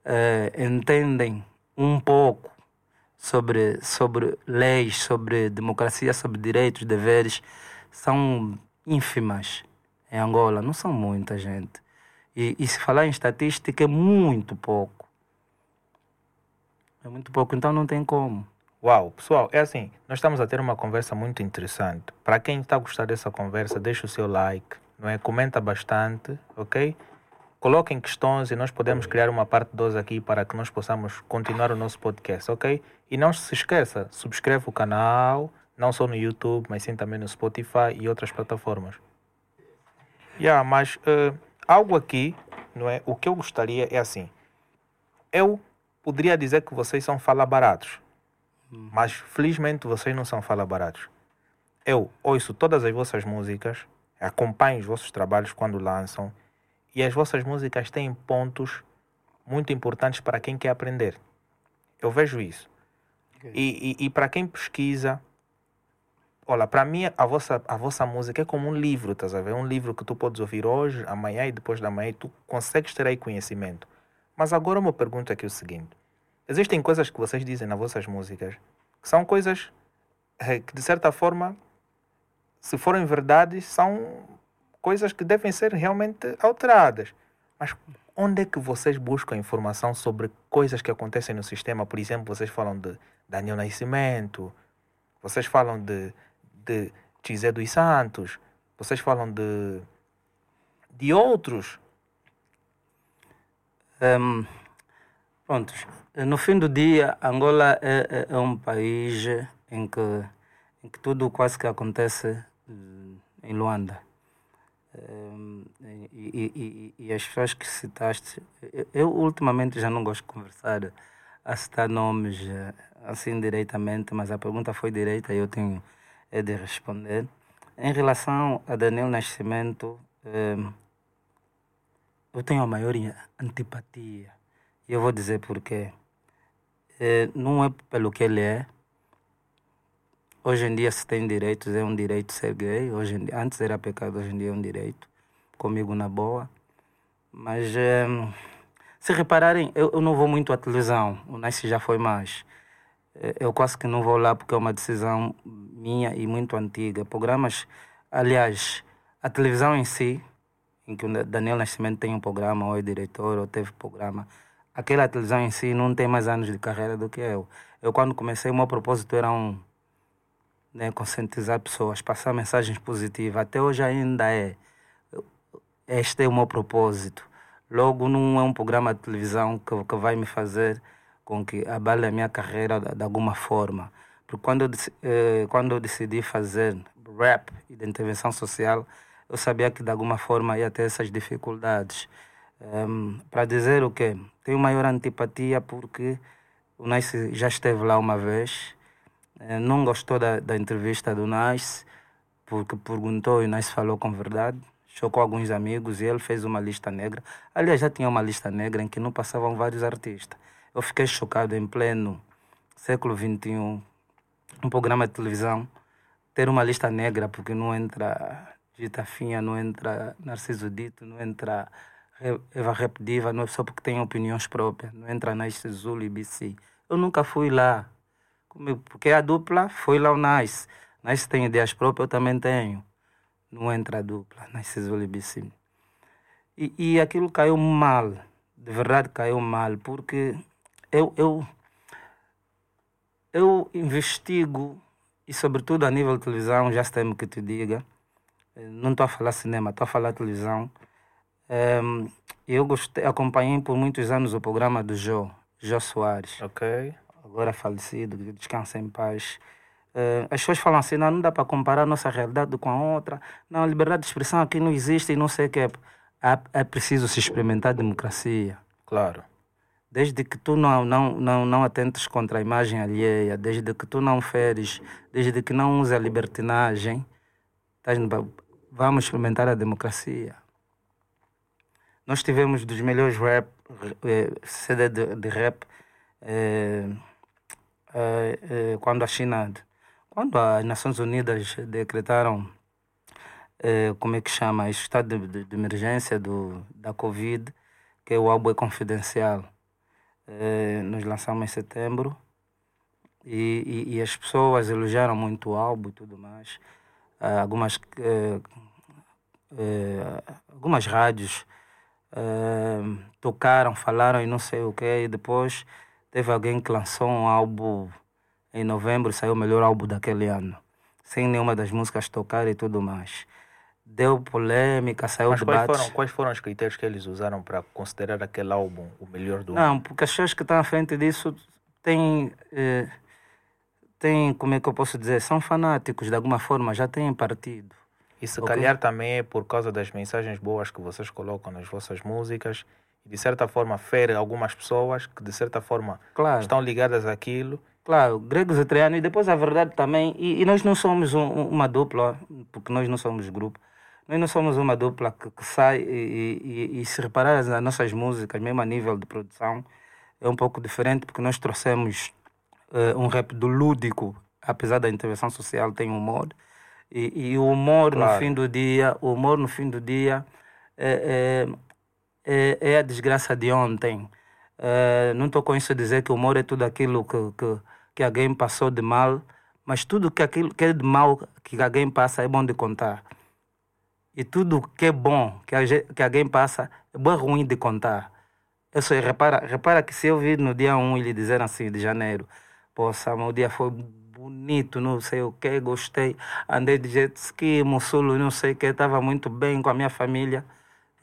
eh, entendem um pouco sobre, sobre leis, sobre democracia, sobre direitos, deveres, são ínfimas em Angola. Não são muita gente. E, e se falar em estatística, é muito pouco. É muito pouco, então não tem como. Uau, pessoal, é assim, nós estamos a ter uma conversa muito interessante. Para quem está a gostar dessa conversa, deixa o seu like, não é? Comenta bastante, ok? Coloquem questões e nós podemos criar uma parte 2 aqui para que nós possamos continuar o nosso podcast, ok? E não se esqueça, subscreve o canal, não só no YouTube, mas sim também no Spotify e outras plataformas. Yeah, mas uh, algo aqui, não é? O que eu gostaria é assim. Eu poderia dizer que vocês são fala baratos, mas felizmente vocês não são fala baratos. Eu ouço todas as vossas músicas, acompanho os vossos trabalhos quando lançam e as vossas músicas têm pontos muito importantes para quem quer aprender. Eu vejo isso. Okay. E, e, e para quem pesquisa, olha, para mim a vossa, a vossa música é como um livro, estás a ver? Um livro que tu podes ouvir hoje, amanhã e depois da manhã e tu consegues ter aí conhecimento. Mas agora uma pergunta aqui é o seguinte. Existem coisas que vocês dizem nas vossas músicas que são coisas é, que, de certa forma, se forem verdades, são coisas que devem ser realmente alteradas. Mas onde é que vocês buscam informação sobre coisas que acontecem no sistema? Por exemplo, vocês falam de Daniel Nascimento, vocês falam de, de Tizé dos Santos, vocês falam de, de outros. Um, prontos. No fim do dia, Angola é, é, é, um país em que, em que tudo quase que acontece em Luanda. E, e, e, as pessoas que citaste, eu ultimamente já não gosto de conversar a citar nomes eh, assim diretamente, mas a pergunta foi direita e eu tenho é de responder. Em relação a Daniel Nascimento, eu tenho a maior antipatia. E eu vou dizer porquê. É, não é pelo que ele é, Hoje em dia se tem direitos, é um direito ser gay. Hoje dia, antes era pecado, hoje em dia é um direito. Comigo na boa. Mas é, se repararem, eu, eu, não vou muito à televisão. O Nice já foi mais. É, eu quase que não vou lá porque é uma decisão minha e muito antiga. Programas, aliás, a televisão em si, em que o Daniel Nascimento tem um programa, ou é diretor, ou teve programa, aquela televisão em si não tem mais anos de carreira do que eu. Eu, quando comecei, o meu propósito era um né, conscientizar pessoas, passar mensagens positivas. Até hoje ainda é. Este é o meu propósito. Logo, não é um programa de televisão que, que vai me fazer com que abale a minha carreira de, de alguma forma. Porque quando eu, eh, quando eu decidi fazer rap e de intervenção social, eu sabia que de alguma forma ia ter essas dificuldades. Um, ehm, para dizer o quê? Tenho maior antipatia porque o Nice já esteve lá uma vez não gostou da, da entrevista do Nice, porque perguntou e o Nice falou com verdade. Chocou alguns amigos e ele fez uma lista negra. Aliás, já tinha uma lista negra em que não passavam vários artistas. Eu fiquei chocado em pleno século XXI, um programa de televisão, ter uma lista negra, porque não entra Gita Finha, não entra Narciso Dito, não entra Eva Repdiva, não é só porque tem opiniões próprias, não entra Nice Zulu e BC. Eu nunca fui lá porque a dupla foi lá o Nice. Nice tem ideias próprias, eu também tenho. Não entra a dupla, <laughs> Nice Zolibicim. E, e aquilo caiu mal, de verdade caiu mal, porque eu, eu, eu investigo, e sobretudo a nível de televisão, já tem que te diga, não estou a falar cinema, estou a falar televisão. Um, eu gostei, acompanhei por muitos anos o programa do Jô, Jô Soares. Ok agora falecido, que descansa em paz. Uh, as pessoas falam assim, não, não dá para comparar a nossa realidade com a outra. Não, a liberdade de expressão aqui não existe e não sei o que. É, é preciso se experimentar a democracia. Claro. Desde que tu não, não, não, não atentes contra a imagem alheia, desde que tu não feres, desde que não uses a libertinagem, vamos experimentar a democracia. Nós tivemos dos melhores rap, eh, CD de, de rap, eh, quando a China quando as Nações Unidas decretaram, eh, como é que chama, estado de, de, de, emergência do, da Covid, que o álbum é confidencial, eh, nós lançamos em setembro e, e, e, as pessoas elogiaram muito o álbum e tudo mais. Algumas, algumas rádios tocaram, falaram e não sei o que. E depois teve alguém que lançou um álbum em novembro, saiu o melhor álbum daquele ano, sem nenhuma das músicas tocar e tudo mais. Deu polêmica, saiu Mas debate. Quais foram, quais foram os critérios que eles usaram para considerar aquele álbum o melhor do não, ano? Não, porque as pessoas que estão à frente disso têm. Eh, tem, como é que eu posso dizer, são fanáticos de alguma forma, já têm partido. E se okay? calhar também é por causa das mensagens boas que vocês colocam nas vossas músicas de certa forma fere algumas pessoas que de certa forma claro. estão ligadas àquilo. Claro, gregos e trianos, e depois a verdade também, e, e nós não somos um, uma dupla, porque nós não somos grupo, nós não somos uma dupla que, que sai e, e, e, se reparar nas nossas músicas, mesmo a nível de produção, é um pouco diferente, porque nós trouxemos uh, um rap do lúdico, apesar da intervenção social, tem humor. E, e o humor claro. no fim do dia, o humor no fim do dia é, é, é, é a desgraça de ontem. Uh, não estou com isso a dizer que o humor é tudo aquilo que, que, que alguém passou de mal, mas tudo que, aquilo, que é de mal que alguém passa é bom de contar. E tudo que é bom que, a, que alguém passa é bom ruim de contar. Eu sei, repara, repara que se eu vir no dia 1 ele dizer assim, de janeiro, Poxa, o dia foi bonito, não sei o que, gostei. Andei de jet ski, Mussulo, não sei o que, estava muito bem com a minha família.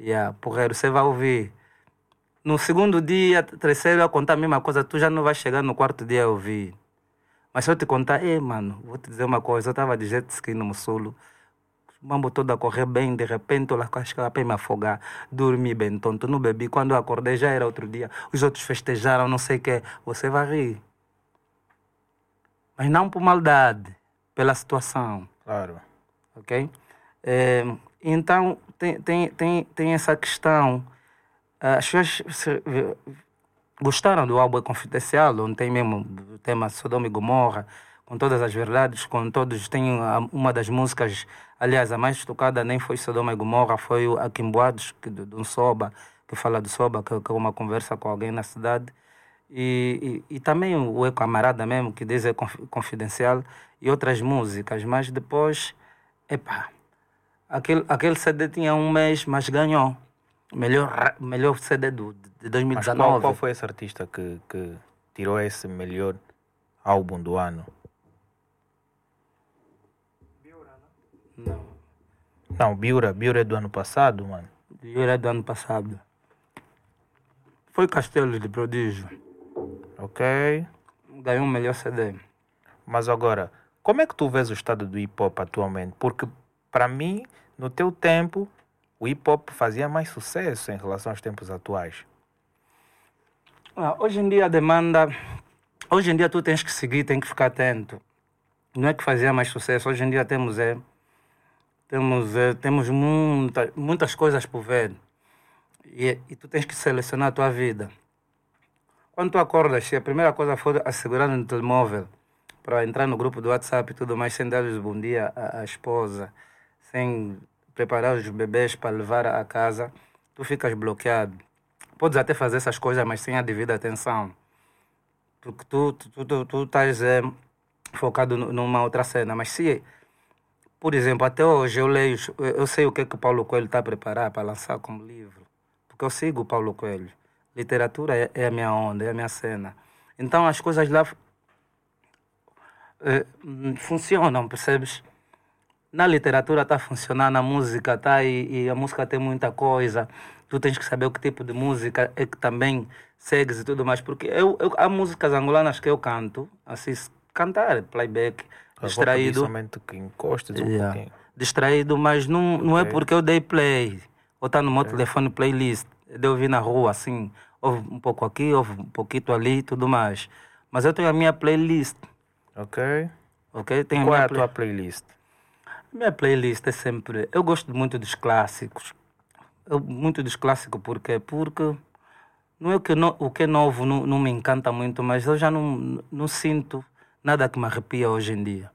Yeah, porreiro, você vai ouvir. No segundo dia, terceiro, eu contar a mesma coisa, tu já não vai chegar no quarto dia a ouvir. Mas se eu te contar, ei, mano, vou te dizer uma coisa, eu estava de jet ski no Mussulo, o mambo todo a correr bem, de repente eu acho que eu para me afogar, dormi bem tonto, não bebi, quando eu acordei já era outro dia, os outros festejaram, não sei o que, você vai rir mas não por maldade, pela situação. Claro. Ok? É, então, tem, tem, tem, tem essa questão. As pessoas gostaram do álbum Confidencial, onde tem mesmo o tema Sodoma e Gomorra, com todas as verdades, com todos. Tem uma das músicas, aliás, a mais tocada nem foi Sodoma e Gomorra, foi o Aquimboados, de um Soba, que fala do Soba, que, é uma conversa com alguém na cidade. E, e, e, também o Camarada mesmo, que diz é confidencial, e outras músicas, mas depois, epá, aquele, aquele CD tinha um mês, mas ganhou. Melhor, melhor CD do, de 2019. Mas qual, qual foi esse artista que, que tirou esse melhor álbum do ano? Não. Não, Biura, Biura é do ano passado, mano. Biura é do ano passado. Foi Castelo de Prodígio. Ok. Ganhou um melhor CD. Mas agora, como é que tu vês o estado do hip hop atualmente? Porque, para mim, no teu tempo, o hip hop fazia mais sucesso em relação aos tempos atuais. Ah, hoje em dia a demanda. Hoje em dia tu tens que seguir, tens que ficar atento. Não é que fazia mais sucesso. Hoje em dia temos é, temos é, temos muita, muitas coisas por ver. E, e tu tens que selecionar a tua vida. Quando tu acordas, se a primeira coisa for assegurar no telemóvel para entrar no grupo do WhatsApp e tudo mais, sem dar os bom dia à, à esposa, sem preparar os bebês para levar à casa, tu ficas bloqueado. Podes até fazer essas coisas, mas sem a devida atenção. Porque tu, tu, tu, tu estás é, focado numa outra cena. Mas se, por exemplo, até hoje eu leio, eu sei o que, é que Paulo Coelho está a preparar para lançar como livro. Porque eu sigo o Paulo Coelho. Literatura é, é a minha onda, é a minha cena. Então as coisas lá é, funcionam, percebes? Na literatura está a funcionar, na música está e, e, a música tem muita coisa. Tu tens que saber o que tipo de música é que também segues e tudo mais. Porque eu, eu, há músicas angolanas que eu canto, assim, cantar, playback, a distraído. que encostes um yeah. pouquinho. Distraído, mas não, não é okay. é porque eu dei play. Ou está no meu okay. telefone playlist de ouvir na rua, assim, ouve um pouco aqui, ouve um pouquinho ali e tudo mais. Mas eu tenho a minha playlist. Ok. Ok? Tenho Qual a é a play... tua playlist? Minha playlist é sempre. Eu gosto muito dos clássicos. Eu, muito dos clássicos, por quê? Porque não é o que, no, o que é novo não, não me encanta muito, mas eu já não, não sinto nada que me arrepia hoje em dia.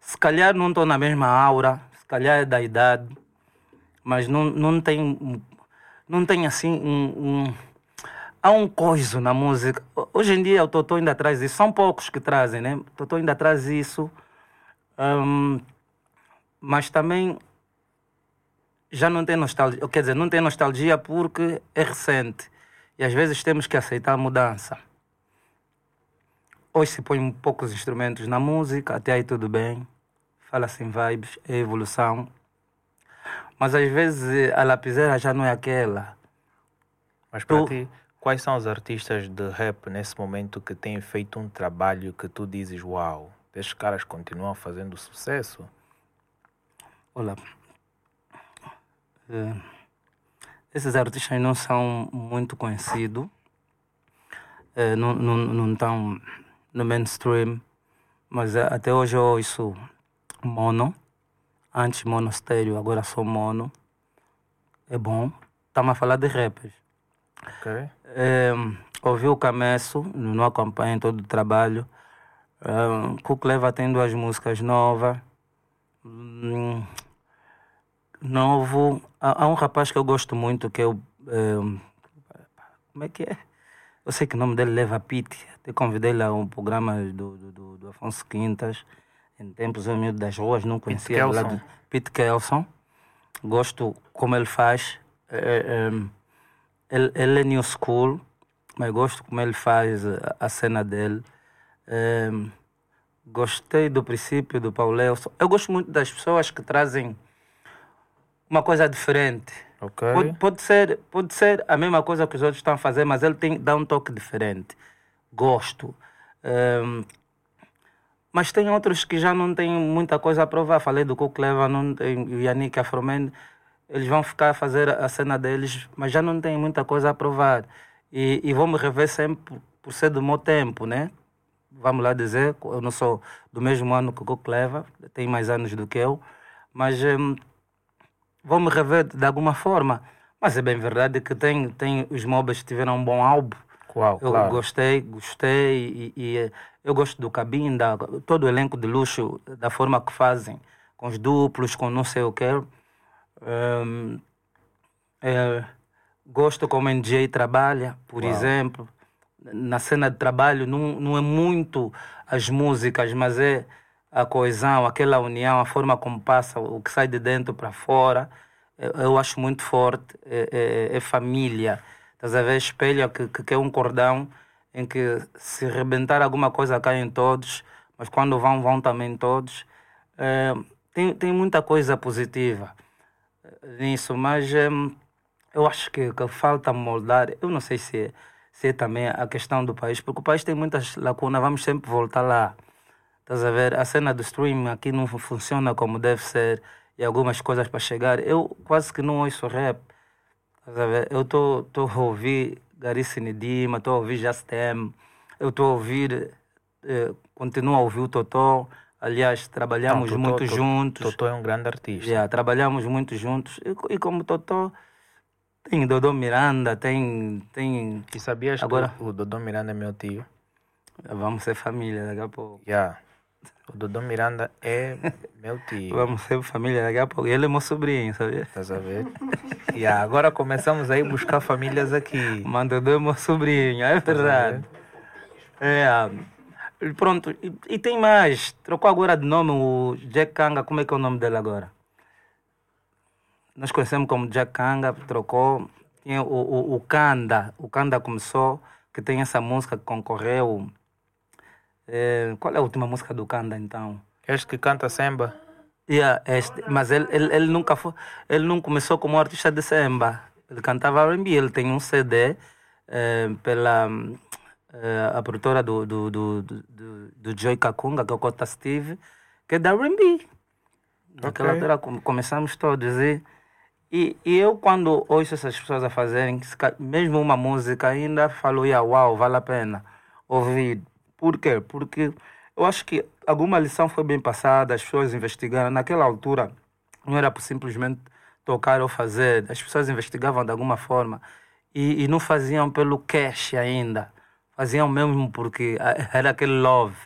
se calhar não estou na mesma aura, se calhar é da idade, mas não, não tem não tem assim um, um há um coiso na música. Hoje em dia o Totó ainda traz isso, são poucos que trazem, né? O Totó ainda traz isso, um, mas também já não tem nostalgia, quer dizer, não tem nostalgia porque é recente e às vezes temos que aceitar a mudança. Hoje se põe poucos instrumentos na música, até aí tudo bem, fala-se em vibes, é evolução, mas às vezes a lapiseira já não é aquela. Mas para tu... ti, quais são os artistas de rap nesse momento que têm feito um trabalho que tu dizes, uau, estes caras continuam fazendo sucesso? Olha, uh, esses artistas não são muito conhecidos, uh, não, não, não estão no mainstream, mas uh, até hoje eu ouço mono Antes monastério, agora sou mono. É bom. Estamos a falar de rappers. Ok. É, ouvi o Cameço, não acompanho todo o trabalho. É, Cucleva tem duas músicas novas. Hum, novo. Há, há, um rapaz que eu gosto muito, que é o. É, como é que é? Eu sei que o nome dele leva Pete. Até convidei lá um programa do, do, do Afonso Quintas em tempos humildes das ruas, não conhecia Pete Kelson. Pete Kelson. Gosto como ele faz. É, é, ele, ele, é new school, mas gosto como ele faz a, a cena dele. É, gostei do princípio do Paulelson. Eu gosto muito das pessoas que trazem uma coisa diferente. Okay. Pode, pode, ser, pode ser a mesma coisa que os outros estão a fazer, mas ele tem, dá um toque diferente. Gosto. Um, mas tem outros que já não têm muita coisa a provar. Falei do Kukleva, não tem o Yannick Afroman. Eles vão ficar a fazer a cena deles, mas já não têm muita coisa a provar. E, e vou me rever sempre por ser do meu tempo, né? Vamos lá dizer, eu não sou do mesmo ano que o Kukleva, tem mais anos do que eu, mas hum, vou me rever de alguma forma. Mas é bem verdade que tem, tem os que tiveram um bom álbum. Uau, eu claro. gostei, gostei e, e eu gosto do Cabinda, todo o elenco de luxo, da forma que fazem, com os duplos, com não sei o que. Um, é, gosto como o DJ trabalha, por Uau. exemplo. Na cena de trabalho não, não é muito as músicas, mas é a coesão, aquela união, a forma como passa, o que sai de dentro para fora. Eu, acho muito forte. É, é, é família. Estás a ver? Que, que, é um cordão em que se rebentar alguma coisa caem todos, mas quando vão, vão também todos. É, tem, tem muita coisa positiva nisso, mas é, eu acho que, que falta moldar. Eu não sei se, se é também a questão do país, porque o país tem muitas lacunas, vamos sempre voltar lá. Estás a ver? A cena do streaming aqui não funciona como deve ser e algumas coisas para chegar. Eu quase que não ouço rap. Estás a ver? Eu estou a ouvir Gary Sinidima, estou a ouvir Jastem, eu estou a ouvir, eh, continuo a ouvir o Totó. Aliás, trabalhamos Não, Totó, muito Totó, juntos. Totó é um grande artista. Yeah, trabalhamos muito juntos. E, e como Totó, tem Dodô Miranda, tem. tem e sabias Agora, que o Dodô Miranda é meu tio? Vamos ser família daqui a pouco. Yeah. O Dodô Miranda é <laughs> meu tio. Vamos ser família daqui a pouco. Ele é meu sobrinho, sabia? Estás a ver? e yeah, agora começamos a ir buscar famílias aqui. Mas Dodô é meu sobrinho, é verdade. É, pronto. E, e, tem mais. Trocou agora de nome o Jack Kanga. Como é que é o nome dele agora? Nós conhecemos como Jack Kanga, trocou. Tinha o, o, o Kanda. O Kanda começou, que tem essa música que concorreu é, qual é a última música do Kanda então? Este que canta samba? Yeah, este, mas ele, ele, ele nunca foi, ele não começou como artista de samba. Ele cantava R&B, ele tem um CD é, pela é, a produtora do, do, do, do, do Joy Kakunga, que é o Cota Steve, que é da R&B. Naquela okay. altura começamos todos e, e, e eu quando ouço essas pessoas a fazerem, mesmo uma música ainda falo, yeah, uau, vale a pena ouvir por quê? Porque eu acho que alguma lição foi bem passada, as pessoas investigaram. Naquela altura, não era por simplesmente tocar ou fazer, as pessoas investigavam de alguma forma e, e não faziam pelo cash ainda. Faziam mesmo porque <laughs> era aquele love.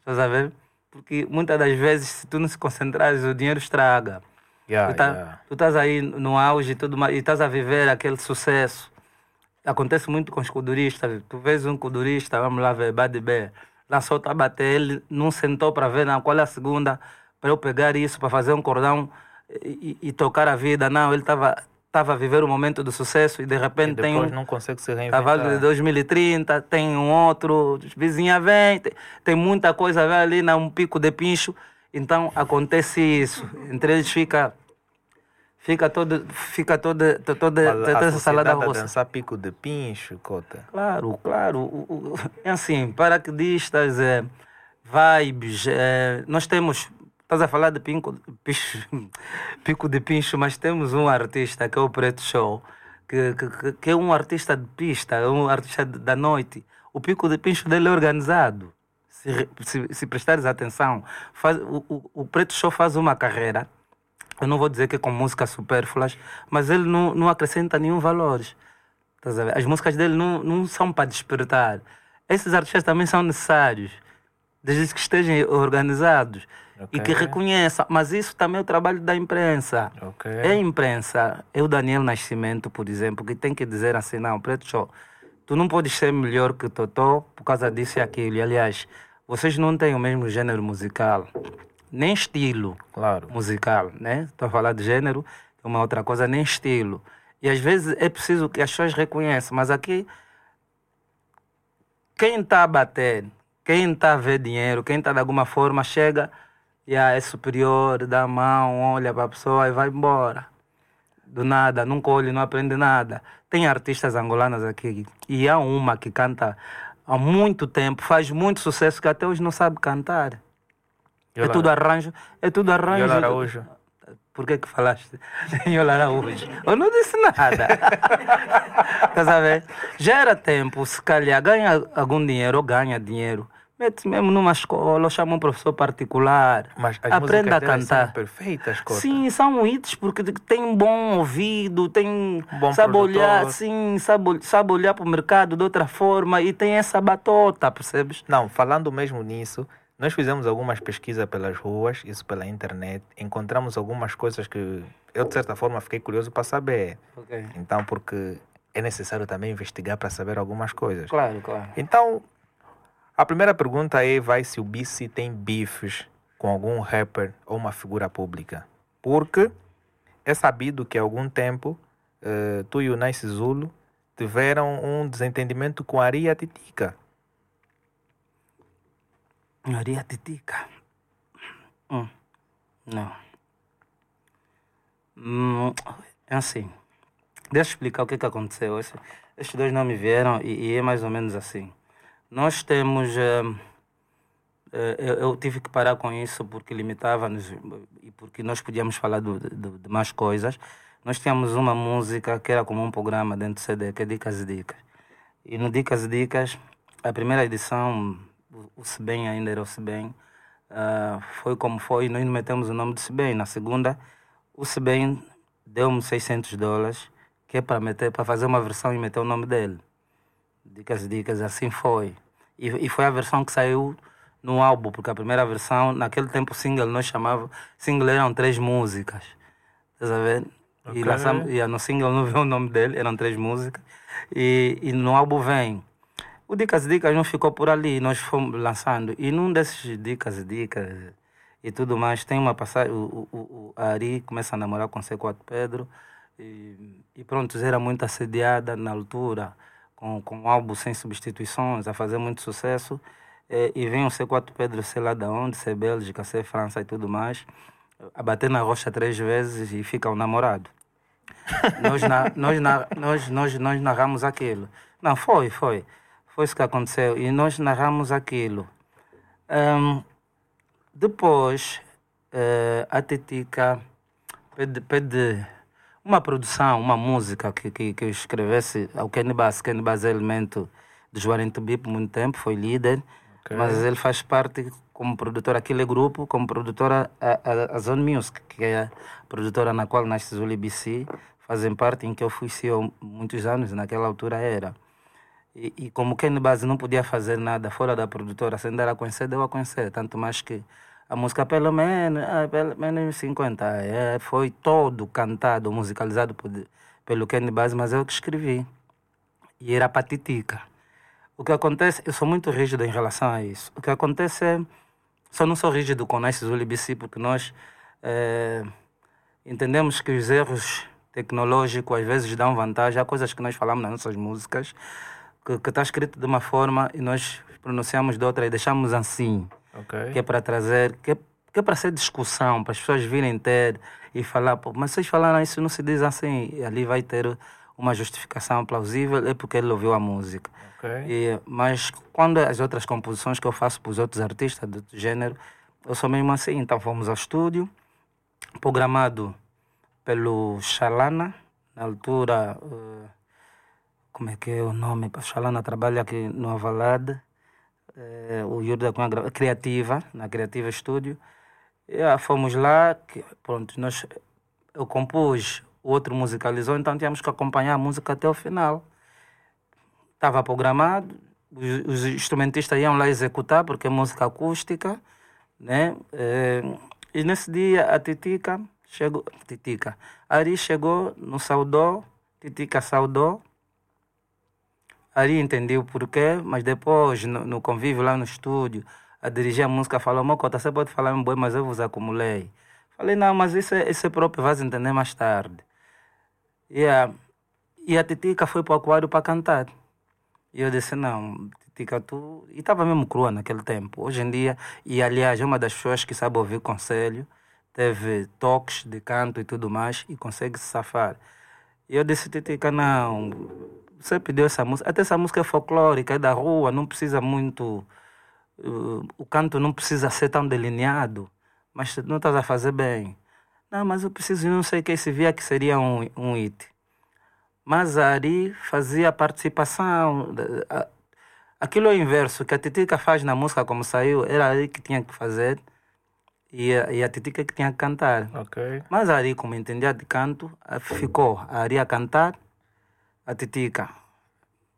Estás a ver? porque muitas das vezes, se tu não se concentrares, o dinheiro estraga. Yeah, tu, tá, yeah. tu estás aí no auge e tudo mais, e estás a viver aquele sucesso. Acontece muito com os kuduristas. Tu vês um kudurista, vamos lá ver, Bad Bear, lançou o bater, ele não sentou para ver não, qual é a segunda, para eu pegar isso, para fazer um cordão e, e, e tocar a vida. Não, ele estava estava a viver o momento do sucesso e de repente E tem um não consegue se reinventar. cavalo de 2030, tem um outro, vizinha vem, tem, tem muita coisa ali, num pico de pincho. Então acontece isso. Entre eles fica fica todo fica toda toda toda, toda essa salada sociedade a roça. dançar pico de pincho, cota. Claro, claro. O- o- É assim, paraquedistas, é, vibes. é, nós temos. Estás a falar de pinco, picho, <laughs> pico de pincho, mas temos um artista que é o Preto Show, que, que, que- é um artista de pista, é um artista da noite. O pico de pincho dele é organizado. Se, se, se prestares atenção, faz, o, o, o Preto Show faz uma carreira. Eu não vou dizer que é com músicas supérfluas, mas ele não, não acrescenta nenhum valor. As músicas dele não, não são para despertar. Esses artistas também são necessários, desde que estejam organizados e que reconheçam. Mas isso também é o trabalho da imprensa. Ok. É a imprensa, é o Daniel Nascimento, por exemplo, que tem que dizer assim: não, Preto Show, tu não podes ser melhor que Totó por causa disso e aquilo. E, aliás, vocês não têm o mesmo gênero musical, nem estilo Claro. musical, né? Estou a falar de gênero, é uma outra coisa, nem estilo. E às vezes é preciso que as pessoas reconheçam, mas aqui quem está a bater, quem está a ver dinheiro, quem está de alguma forma chega e ah, é superior, dá a mão, olha para a pessoa e vai embora. Do nada, nunca olha, não aprende nada. Tem artistas angolanas aqui e há uma que canta há muito tempo, faz muito sucesso que até hoje não sabe cantar. É Yola- tudo arranjo, é tudo arranjo. Yola Araújo. Por que que falaste <laughs> Yola Araújo? Eu não disse nada. Estás a ver? Já era tempo, se calhar, ganha algum dinheiro ou ganha dinheiro. Mete mesmo numa escola, chama um professor particular. Mas as Aprenda a cantar. são perfeitas, cota. Sim, são hits porque tem um bom ouvido, tem Bom sabe olhar, produtor. sim, sabe, sabe olhar para o mercado de outra forma e tem essa batota, percebes? Não, falando mesmo nisso, nós fizemos algumas pesquisas pelas ruas, isso pela internet, encontramos algumas coisas que eu, de certa forma, fiquei curioso para saber. Ok. Então, porque é necessário também investigar para saber algumas coisas. Claro, claro. Então, a primeira pergunta é vai se o BC tem bifes com algum rapper ou uma figura pública. Porque é sabido que há algum tempo eh, tu e o Nice Zulu tiveram um desentendimento com a Aria Titica. Maria Titica. Hum, não. Hum, é assim. Deixa eu explicar o que, que aconteceu. Esse- estes dois não me vieram e, e é mais ou menos assim. Nós temos. hum, eh, eu, eu tive que parar com isso porque limitava-nos e porque nós podíamos falar do- do- de mais coisas. Nós tínhamos uma música que era como um programa dentro do CD, que é Dicas e Dicas. E no Dicas e Dicas, a primeira edição, o- Sibem ainda era o Sibem, ah, foi como foi, nós metemos o nome do Sibem. Na segunda, o Sibem deu-me 600 dólares, que é para meter, para fazer uma versão e meter o nome dele. Dicas e Dicas, assim foi. E, e foi a versão que saiu no álbum, porque a primeira versão, naquele tempo, single, nós chamava, single eram três músicas. Estás a ver? E, Ok. lançamos, e no single não veio o nome dele, eram três músicas. E, e no álbum vem. O Dicas e Dicas não ficou por ali, nós fomos lançando. E num desses Dicas e Dicas e tudo mais, tem uma passagem. O, o, o Ari começa a namorar com o C4 Pedro. E, e pronto, era muito assediada na altura, com, com um álbum sem substituições, a fazer muito sucesso. E, e vem o C4 Pedro, sei lá de onde, ser Bélgica, ser França e tudo mais, a bater na rocha três vezes e fica o namorado. <laughs> nós, na, nós, na, nós, nós, nós narramos aquilo. Não, foi, foi. Foi isso que aconteceu. E nós narramos aquilo. Ahm, depois, eh, a Titica pede, pede uma produção, uma música que, que, que eu escrevesse ao Kenny Bass. Kenny Bass é elemento do Juarem Tubi por muito tempo, foi líder, Ok. mas ele faz parte como produtor, aquele grupo, como produtora a, a, a Zone Music, que é a produtora na qual nasce Zuli BC, fazem parte em que eu fui CEO muitos anos, naquela altura era. E, e como Kenny Base não podia fazer nada fora da produtora, sem dar a conhecer, deu a conhecer. Tanto mais que a música, pelo menos, ah, pelo menos 50, é, foi todo cantado, musicalizado por, pelo Kenny Base, mas eu que escrevi. E era patitica. O que acontece, eu sou muito rígido em relação a isso. O que acontece é, só não sou rígido com Zulu BC, porque nós é, entendemos que os erros tecnológicos às vezes dão vantagem. Há coisas que nós falamos nas nossas músicas que está escrito de uma forma e nós pronunciamos de outra e deixamos assim. Okay. Que é para trazer, que é, que é para ser discussão, para as pessoas virem ter e falar, mas vocês falaram isso, não se diz assim, e ali vai ter uma justificação plausível, é porque ele ouviu a música. Okay. E, mas quando as outras composições que eu faço para os outros artistas do gênero, eu sou mesmo assim. Então fomos ao estúdio, programado pelo Xalana, na altura. Uh, como é que é o nome? Xalana trabalha aqui no Avalade. É, o Yuri da Cunha Criativa, na Criativa Estúdio. Ah, fomos lá, que, pronto, nós, eu compus, o outro musicalizou, então tínhamos que acompanhar a música até o final. Estava programado, os, os, instrumentistas iam lá executar, porque é música acústica, né? É, e nesse dia a Titica chegou, Titica, Ari chegou no saudou, Titica saudou, Ali entendi o porquê, mas depois, no, no, convívio lá no estúdio, a dirigir a música falou: Mocota, você pode falar um boi, mas eu vos acumulei. Falei: Não, mas isso é, isso é próprio, vais entender mais tarde. E a, e a Titica foi para o aquário para cantar. E eu disse: Não, Titica, tu. E estava mesmo crua naquele tempo. Hoje em dia, e aliás, é uma das pessoas que sabe ouvir conselho, teve toques de canto e tudo mais, e consegue se safar. E eu disse: Titica, não você pediu essa música. Até essa música é folclórica, é da rua, não precisa muito. Uh, o canto não precisa ser tão delineado, mas não estás a fazer bem. Não, mas eu preciso, não sei o que, se via que seria um, um hit. Mas Ari fazia participação. Aquilo é o inverso, que a Titica faz na música como saiu, era Ari que tinha que fazer e a, e a Titica que tinha que cantar. Okay. Mas Ari, como entendia de canto, ficou a Ari a cantar a Titica.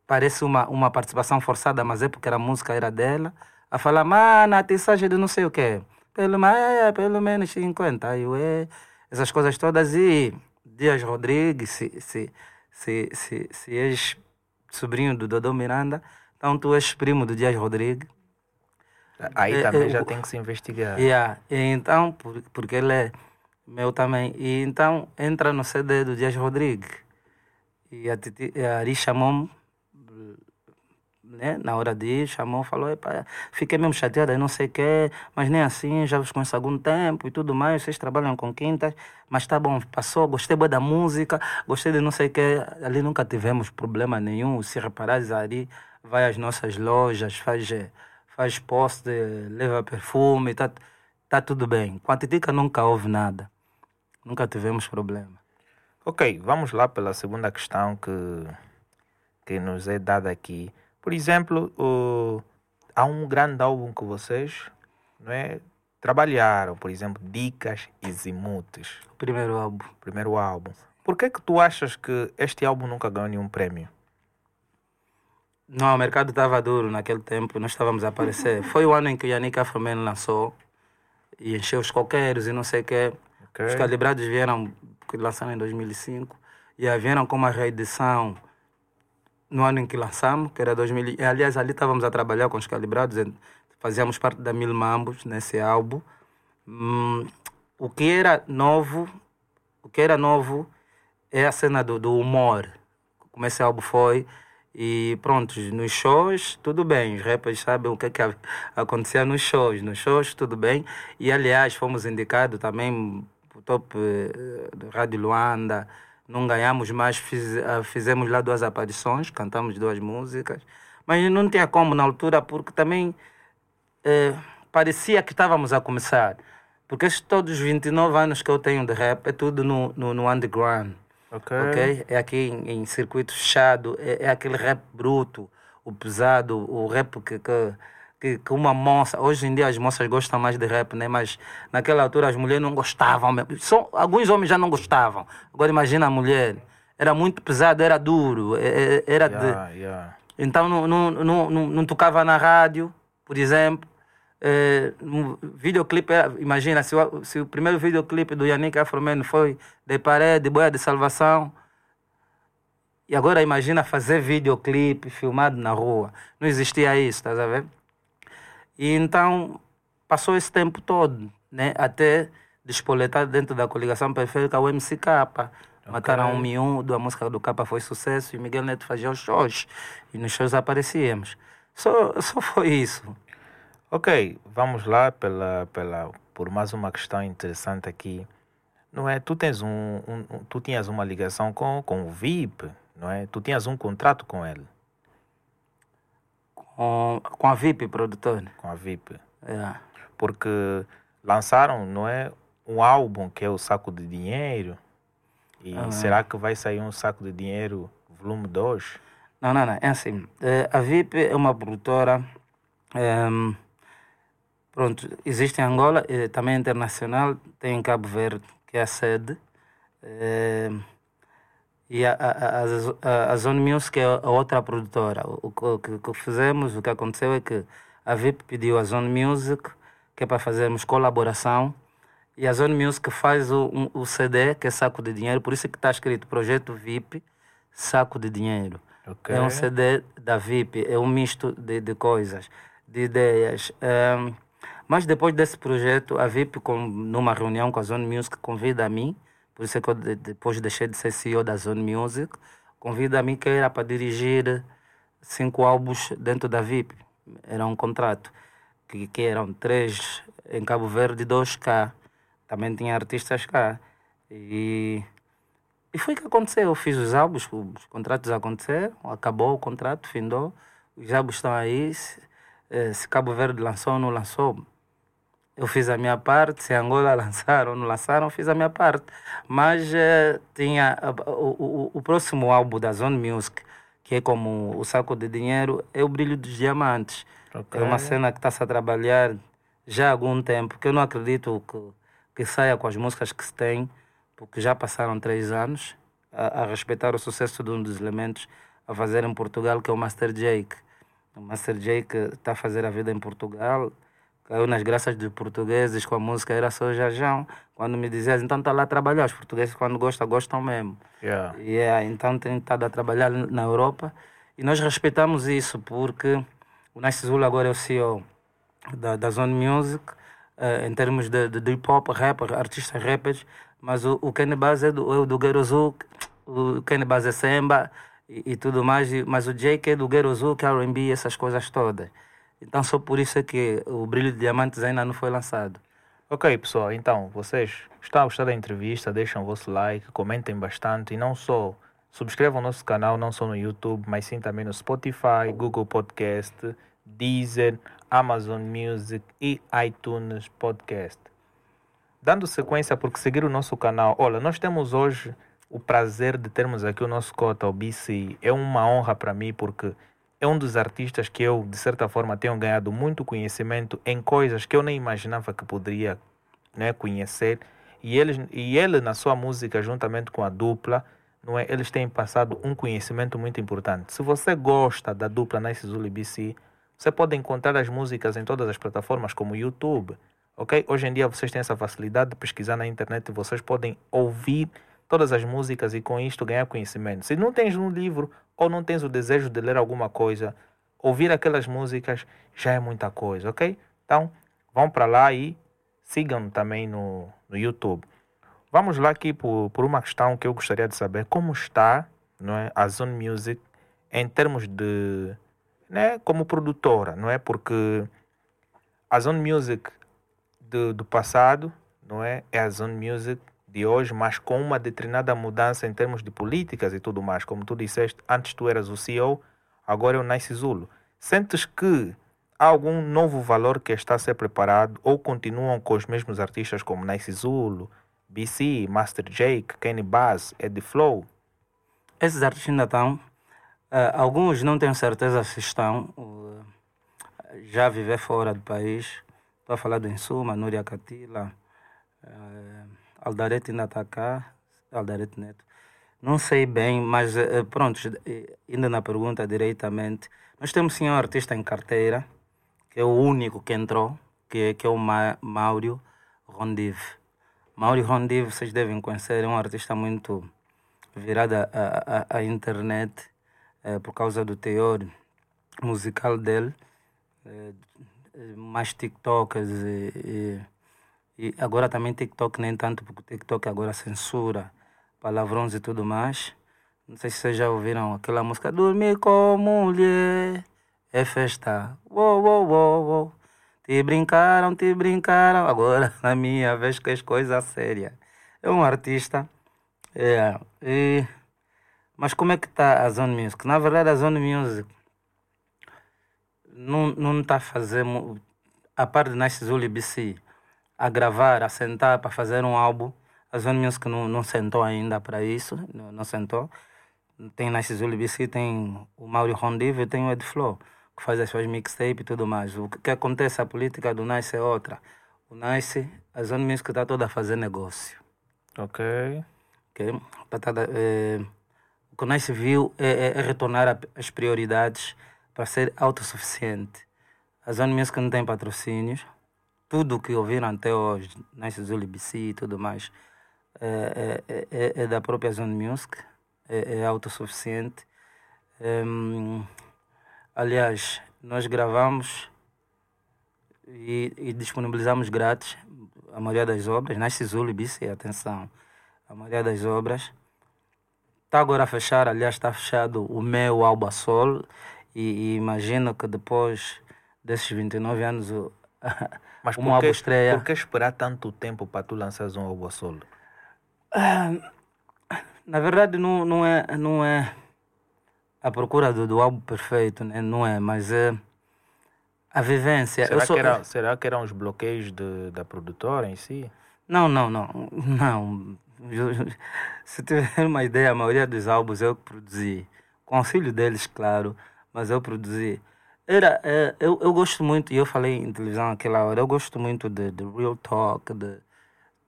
Parece uma, uma participação forçada, mas é porque a música era dela. A falar, mano, a tissagem de não sei o quê. Pelo, é, pelo menos 50. Aí, ué, essas coisas todas. E Dias Rodrigues, se, se, se, se, se és sobrinho do Dodô Miranda, então tu és primo do Dias Rodrigues. Aí é, também é, já tem que se investigar. Yeah. E então, por, porque ele é meu também. E então entra no CD do Dias Rodrigues. E a, titi, a Ari chamou-me, né, na hora de ir, chamou, falou, fiquei mesmo chateada, não sei o quê, mas nem assim, já vos conheço há algum tempo e tudo mais, vocês trabalham com quintas, mas tá bom, passou, gostei da música, gostei de não sei o quê, ali nunca tivemos problema nenhum, se reparares, a Ari vai às nossas lojas, faz, faz post, leva perfume, tá, tá tudo bem. Com a Titica nunca houve nada, nunca tivemos problema. Ok, vamos lá pela segunda questão que, que nos é dada aqui. Por exemplo, uh, há um grande álbum que vocês não é, trabalharam, por exemplo, Dicas e Zimutes. Primeiro álbum. Primeiro álbum. Por que que tu achas que este álbum nunca ganhou nenhum prêmio? Não, o mercado estava duro naquele tempo, nós estávamos a aparecer. <laughs> Foi o ano em que o Yannick Afroman lançou e encheu os coqueiros e não sei o quê. Okay. Os calibrados vieram que lançaram em 2005, e vieram com uma reedição no ano em que lançamos, que era 2000. Aliás, ali estávamos a trabalhar com os calibrados, fazíamos parte da Mil Mambos nesse álbum. Hum, o que era novo, o que era novo é a cena do, do humor, como esse álbum foi. E pronto, nos shows, tudo bem. Os rappers sabem o que, é que acontecia nos shows. Nos shows, tudo bem. E aliás, fomos indicados também top eh, do Rádio Luanda. Não ganhamos mais, fiz, ah, fizemos lá duas aparições, cantamos duas músicas. Mas não tinha como na altura, porque também eh, parecia que estávamos a começar. Porque estes todos os 29 anos que eu tenho de rap é tudo no, no, no underground. Okay. ok. É aqui em, em circuito fechado, é, é, aquele rap bruto, o pesado, o rap que, que que, que uma moça, hoje em dia as moças gostam mais de rap, né? Mas naquela altura as mulheres não gostavam. Só, alguns homens já não gostavam. Agora imagina a mulher. Era muito pesado, era duro, era yeah, de... Yeah. Então não, não, não, não, não tocava na rádio, por exemplo. É, um videoclipe, imagina, se o, se o primeiro videoclipe do Yannick Afroman foi de parede, boia de salvação, e agora imagina fazer videoclipe filmado na rua. Não existia isso, estás a ver? E então passou esse tempo todo, né? Até despoletar dentro da coligação periférica o MCK. Okay. Mataram um miúdo, a música do Capa foi sucesso e Miguel Neto fazia os shows. E nos shows aparecíamos. Só, só foi isso. Ok, vamos lá pela, pela, por mais uma questão interessante aqui. Não é? Tu, tens um, um, tu tinhas uma ligação com, com o VIP, não é? Tu tinhas um contrato com ele. Com, com a VIP, produtor. Com a VIP. É. Porque lançaram, não é? Um álbum que é o Saco de Dinheiro. E ah, será que vai sair um Saco de Dinheiro volume 2? Não, não, não. É assim. É, a VIP é uma produtora. É, pronto, existe em Angola, e também internacional, tem em Cabo Verde, que é a sede. É, e a, a, a, a Zone Music é a outra produtora. O, o, que, que fizemos, o que aconteceu é que a VIP pediu a Zone Music, que é para fazermos colaboração, e a Zone Music faz o, um, o CD, que é Saco de Dinheiro, por isso que está escrito Projeto VIP, Saco de Dinheiro. Okay. É um CD da VIP, é um misto de, de coisas, de ideias. Um, mas depois desse projeto, a VIP, com, numa reunião com a Zone Music, convida a mim por isso é que eu depois deixei de ser CEO da Zone Music. Convida a mim que era para dirigir cinco álbuns dentro da VIP. Era um contrato. Que, que eram três em Cabo Verde e dois cá. Também tinha artistas cá. E, e foi o que aconteceu. Eu fiz os álbuns, os contratos aconteceram, acabou o contrato, findou. Os álbuns estão aí. Se, eh, se Cabo Verde lançou ou não lançou, eu fiz a minha parte, se Angola <laughs> lançaram ou não lançaram, fiz a minha parte. Mas uh, tinha o, o, o, próximo álbum da Zone Music, que é como o saco de dinheiro, é o Brilho dos Diamantes. Okay. É uma cena que está-se a trabalhar já há algum tempo, que eu não acredito que, que saia com as músicas que se tem, porque já passaram três anos a, a respeitar o sucesso de um dos elementos a fazer em Portugal, que é o Master Jake. O Master Jake está a fazer a vida em Portugal caiu nas graças dos portugueses com a música era só Jajão. Quando me dizias, então está lá a trabalhar. Os portugueses, quando gostam, gostam mesmo. Yeah. Yeah, então tem estado a trabalhar na Europa. E nós respeitamos isso, porque o Nice Zulu agora é o CEO da, da Zone Music, uh, em termos de, de, de hip hop, rapper, artistas rappers. Mas o, o Kenny Baz é do, é do Guerozu, o Kenny Baz é Semba e, e, tudo mais. Mas o Jake é do Guerozu, que é RB, essas coisas todas. Então só por isso é que o Brilho de Diamantes ainda não foi lançado. Ok, pessoal, então vocês estão a gostar da entrevista, deixem o vosso like, comentem bastante e não só subscrevam o nosso canal, não só no YouTube, mas sim também no Spotify, Google Podcast, Deezer, Amazon Music e iTunes Podcast. Dando sequência, porque seguir o nosso canal, olha, nós temos hoje o prazer de termos aqui o nosso cota, o BC. É uma honra para mim, porque é um dos artistas que eu, de certa forma, tenho ganhado muito conhecimento em coisas que eu nem imaginava que poderia né, conhecer. E, eles, e ele, na sua música, juntamente com a dupla, não é, eles têm passado um conhecimento muito importante. Se você gosta da dupla Nice Zulu BC, você pode encontrar as músicas em todas as plataformas, como YouTube. ok? Hoje em dia vocês têm essa facilidade de pesquisar na internet e vocês podem ouvir todas as músicas e com isto ganhar conhecimento. Se não tens um livro ou não tens o desejo de ler alguma coisa, ouvir aquelas músicas já é muita coisa, ok? Então, vão para lá e sigam também no, no YouTube. Vamos lá aqui por, por uma questão que eu gostaria de saber. Como está não é, a Zone Music em termos de... Né, como produtora, não é? Porque a Zone Music do, do passado não é, é a Zone Music de hoje, mas com uma determinada mudança em termos de políticas e tudo mais. Como tu disseste, antes tu eras o CEO, agora é o Nice Zulu. Sentes que há algum novo valor que está a ser preparado ou continuam com os mesmos artistas como Nice Zulu, BC, Master Jake, Kenny Bass, Eddie Flow? Esses artistas ainda estão. Uh, alguns não tenho certeza se estão. Uh, já viver fora do país. Estou a falar do Insuma, Núria Catila. Uh, Aldarete ainda está cá, Aldarete Neto. Não sei bem, mas eh, pronto, eh, indo na pergunta diretamente, nós temos sim um artista em carteira, que é o único que entrou, que, que é o Ma Mauro Rondive. Mauro Rondive, vocês devem conhecer, é um artista muito virado à, internet é, por causa do teor musical dele. É, mais TikTokers e, e, e, agora também TikTok nem tanto, porque TikTok agora censura palavrões e tudo mais. Não sei se vocês já ouviram aquela música Dormir com mulher é festa. Uou, uou, uou, uou. Te brincaram, te brincaram. Agora, <laughs> na minha vez, que é coisa séria. É um artista. É, e, mas como é que está a Zone Music? Na verdade, a Zone Music não, não está fazendo, a parte de Nice Zulu a gravar, a sentar para fazer um álbum. A Zone Music não, não sentou ainda para isso, não, não sentou. Tem Nice BC, tem o Mauro Rondive e tem o Ed Flow que faz as suas mixtapes e tudo mais. O que acontece, a política do Nice é outra. O Nice, a Zona Music está toda a fazer negócio. Ok. okay? É, o que o Nice viu é, é, é retornar as prioridades para ser autossuficiente. A Zona Music não tem patrocínios. Tudo que ouviram até hoje, Nice Zuli BC e tudo mais, é, é, é, é da própria Zone Music. É, é autossuficiente. Um, Aliás, nós gravamos e, e disponibilizamos grátis a maioria das obras, Nasce Zulu e atenção, a maioria das obras. Está agora a fechar, aliás, está fechado o meu Alba Sol e, e imagino que depois desses 29 anos <laughs> Mas uma álbum estreia. Por que esperar tanto tempo para tu lançares um Alba Sol? Ah, na verdade, não, não é. Não é a procura do, do álbum perfeito, né? não é? Mas é a vivência. Será, sou... que, era, será que eram os bloqueios de, da produtora em si? Não, não, não. Não. Se tiver uma ideia, a maioria dos álbuns eu produzi. Com auxílio deles, claro, mas eu produzi. Era, é, eu, eu gosto muito, e eu falei em televisão naquela hora, eu gosto muito de, de real talk, de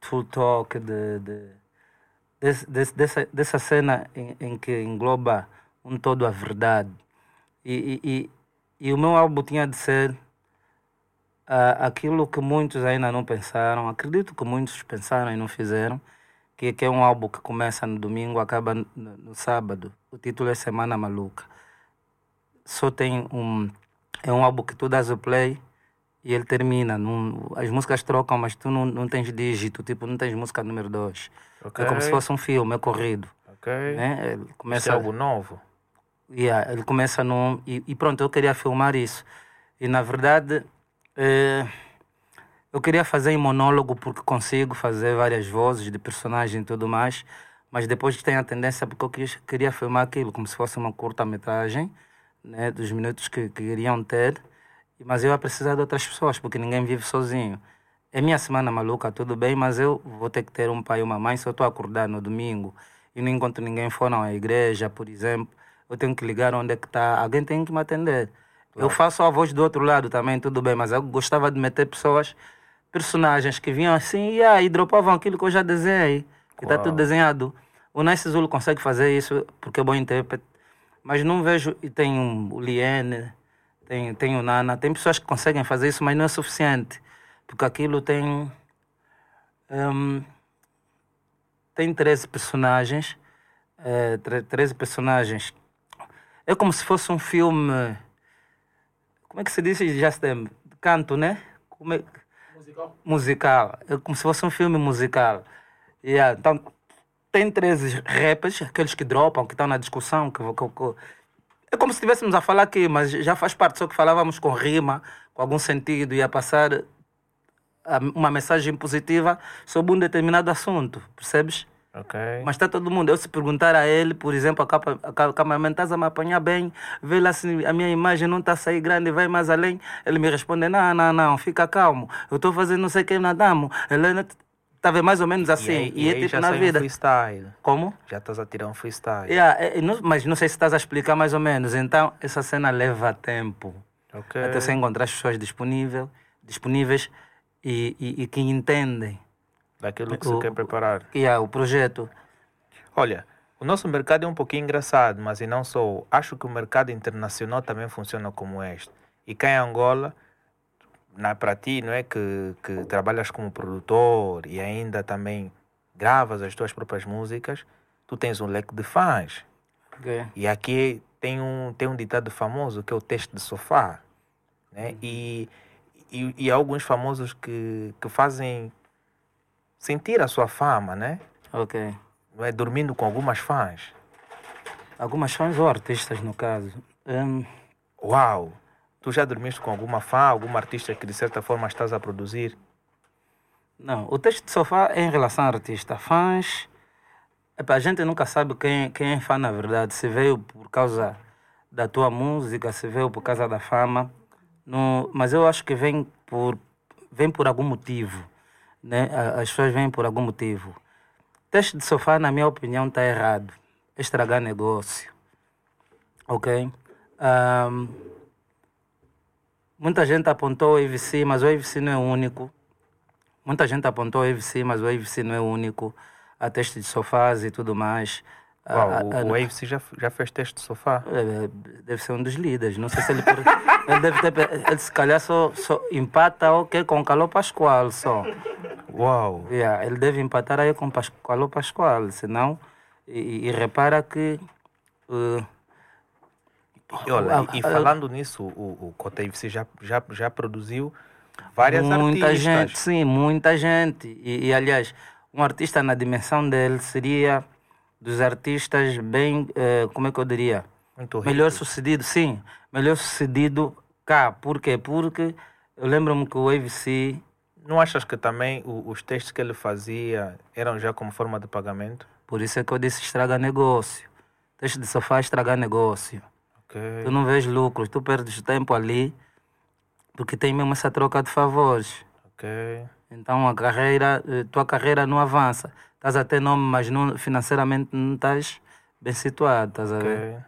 true talk, de, de, de, dessa, dessa cena em, em que engloba um todo a verdade. E, e, e, e o meu álbum tinha de ser uh, aquilo que muitos ainda não pensaram, acredito que muitos pensaram e não fizeram, que, que é um álbum que começa no domingo, acaba no, no sábado. O título é Semana Maluca. Só tem um. É um álbum que tu dás o play e ele termina. Num, as músicas trocam, mas tu não, não tens dígito, tipo, não tens música número 2. Okay. É como se fosse um filme, é corrido. Ok. Né? Ele começa, é algo novo. Yeah, ele começa no. E, e, pronto, eu queria filmar isso. E na verdade, eh, eu queria fazer em monólogo porque consigo fazer várias vozes de personagem e tudo mais. Mas depois tem a tendência porque eu queria filmar aquilo como se fosse uma curta-metragem, né, dos minutos que, que iriam ter. Mas eu ia precisar de outras pessoas porque ninguém vive sozinho. É minha semana maluca, tudo bem, mas eu vou ter que ter um pai e uma mãe se eu estou a acordar no domingo e não encontro ninguém fora à igreja, por exemplo eu tenho que ligar onde é que está, alguém tem que me atender. Claro. Eu faço a voz do outro lado também, tudo bem, mas eu gostava de meter pessoas, personagens que vinham assim e, e dropavam aquilo que eu já desenhei, que está tudo desenhado. O Nice Zulu consegue fazer isso porque é bom intérprete, mas não vejo, e tem o Liene, tem, tem o Nana, tem pessoas que conseguem fazer isso, mas não é suficiente, porque aquilo tem. Um, tem 13 personagens, é, eh, 13 personagens é como se fosse um filme. Como é que se diz, Justin? Canto, né? Como é... Musical. Musical. É como se fosse um filme musical. Yeah. Então, tem três rappers, aqueles que dropam, que estão na discussão. Que, que, que, é como se estivéssemos a falar aqui, mas já faz parte, só que falávamos com rima, com algum sentido, e a passar uma mensagem positiva sobre um determinado assunto, percebes? Okay. Mas está todo mundo. Eu se perguntar a ele, por exemplo, a, cameraman, estás a me apanhar bem? Vê lá se a minha imagem não está a sair grande, vai mais além. Ele me responde, não, não, não, fica calmo. Eu estou fazendo não sei quem nadamos. Ele está vendo mais ou menos assim. E, aí, e, e é tipo na vida. Um freestyle. Como? Já estás a tirar um freestyle. Yeah, é, não, mas não sei se estás a explicar mais ou menos. Então, essa cena leva tempo. Okay. Até você encontrar as pessoas disponível, disponíveis e, e, e que entendem daquilo que o, você quer preparar. Yeah, o projeto. Olha, O nosso mercado é um pouquinho engraçado, mas e não só. Acho que o mercado internacional também funciona como este. E cá em Angola, na, para ti, não é que, que trabalhas como produtor e ainda também gravas as tuas próprias músicas, tu tens um leque de fãs. Ok. E aqui tem um, tem um ditado famoso que é o teste de sofá. Né? Uhum. E, e, e há alguns famosos que, que fazem sentir a sua fama, né? Ok. Não é? Dormindo com algumas fãs. Algumas fãs ou artistas, no caso. Hum, Uau! Tu já dormiste com alguma fã, alguma artista que de certa forma estás a produzir? não, o texto de sofá é em relação ao artista. Fãs. Epá, a gente nunca sabe quem, quem é fã na verdade. Se veio por causa da tua música, se veio por causa da fama. No, mas eu acho que vem por, vem por algum motivo. Né? A- As pessoas vêm por algum motivo. Teste de sofá, na minha opinião, está errado. Estragar negócio. Ok? Ahm, muita gente apontou o AVC, mas o AVC não é o único. Muita gente apontou o AVC, mas o AVC não é o único. Há teste de sofás e tudo mais. Uau, ah, o, ah, o AFC já, já fez teste de sofá. é, Deve ser um dos líderes. Não sei se ele. <laughs> ele deve ter. Ele se calhar só, só empata o que com Calor Pascoal só. Uau! Yeah, ele deve empatar aí com Pas- Calor Pascoal, senão. E, e repara que. E, olha, e, e falando nisso, o, o Cota AFC já, já, já produziu várias muita artistas. gente, sim, muita gente. E, e, aliás, um artista na dimensão dele seria dos artistas bem, eh, como é que eu diria? Muito Melhor sucedido, sim. Melhor sucedido cá. Por quê? Porque eu lembro-me que o AVC, Não achas que também o- os testes que ele fazia eram já como forma de pagamento? por isso é que eu disse estraga negócio. Teste de sofá estragar negócio. Ok. Tu não vês lucros, tu perdes tempo ali, porque tem mesmo essa troca de favores. Ok. Então a carreira, eh, tua carreira não avança. Estás a ter nome, mas não, financeiramente não estás bem situado, estás a ver?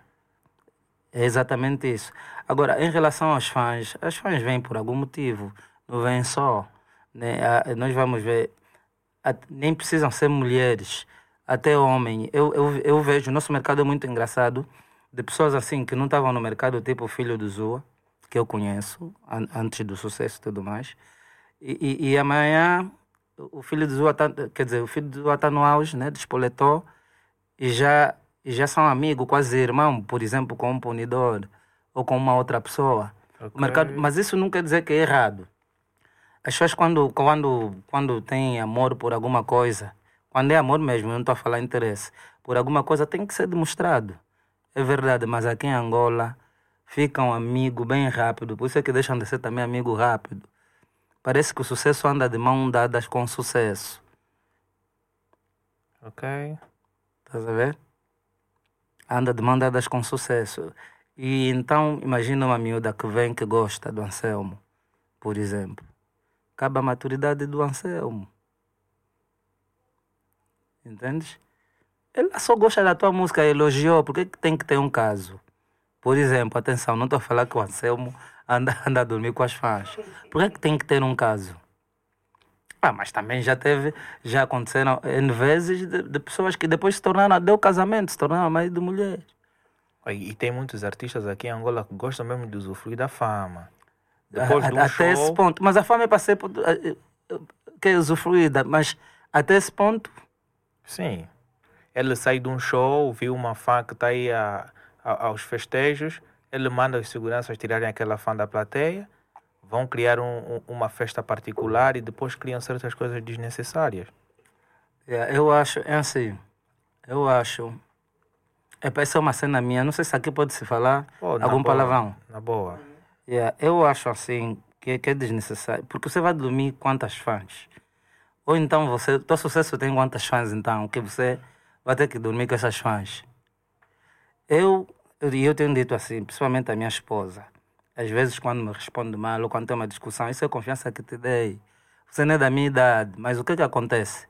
É exatamente isso. Agora, em relação aos fãs, as fãs vêm por algum motivo, não vêm só. Né? Nós vamos ver, nem precisam ser mulheres, até homem. Eu, eu, eu vejo, o nosso mercado é muito engraçado, de pessoas assim que não estavam no mercado, tipo o filho do Zua, que eu conheço, an- antes do sucesso e tudo mais. E, e, e amanhã, o filho do Zua, tá, quer dizer, o filho do Zua está no auge, né? Despoletou e já, e já são amigos, quase irmão, por exemplo, com um punidor ou com uma outra pessoa. O Ok. mercado, mas isso não quer dizer que é errado. As pessoas, quando, quando, quando têm amor por alguma coisa, quando é amor mesmo, eu não estou a falar interesse, por alguma coisa tem que ser demonstrado. É verdade, mas aqui em Angola ficam amigos bem rápido, por isso é que deixam de ser também amigo rápido. Parece que o sucesso anda de mão dadas com sucesso. Ok. Estás a ver? Anda de mão dadas com sucesso. E então, imagina uma miúda que vem que gosta do Anselmo, por exemplo. Acaba a maturidade do Anselmo. Entendes? Ela só gosta da tua música, elogiou. Por que, tem que ter um caso? Por exemplo, atenção, não estou a falar que o Anselmo anda, <laughs> anda a dormir com as fãs. Por que, tem que ter um caso? Ah, mas também já teve, já aconteceram N vezes de, de pessoas que depois se tornaram, deu casamento, se tornaram marido de mulher. E, e tem muitos artistas aqui em Angola que gostam mesmo de usufruir da fama. Depois A- de um até show, esse ponto. Mas a fama é para ser por- eh, eh, que é usufruída, mas até esse ponto, sim. Ele sai de um show, viu uma fã que está aí a, a- aos festejos, ele manda os seguranças tirarem aquela fã da plateia, vão criar um- um- uma festa particular e depois criam certas coisas desnecessárias. é, eu acho, é assim, eu acho. É para essa é uma cena minha, não sei se aqui pode se falar na algum boa, palavrão. Na boa. Yeah, eu acho assim que, que é desnecessário, porque você vai dormir quantas fãs? Ou então você, teu sucesso tem quantas fãs então, que você vai ter que dormir com essas fãs? Eu, eu, eu tenho dito assim, principalmente a minha esposa, às vezes quando me responde mal ou quando tem uma discussão, isso é confiança que te dei. Você não é da minha idade, mas o que que acontece?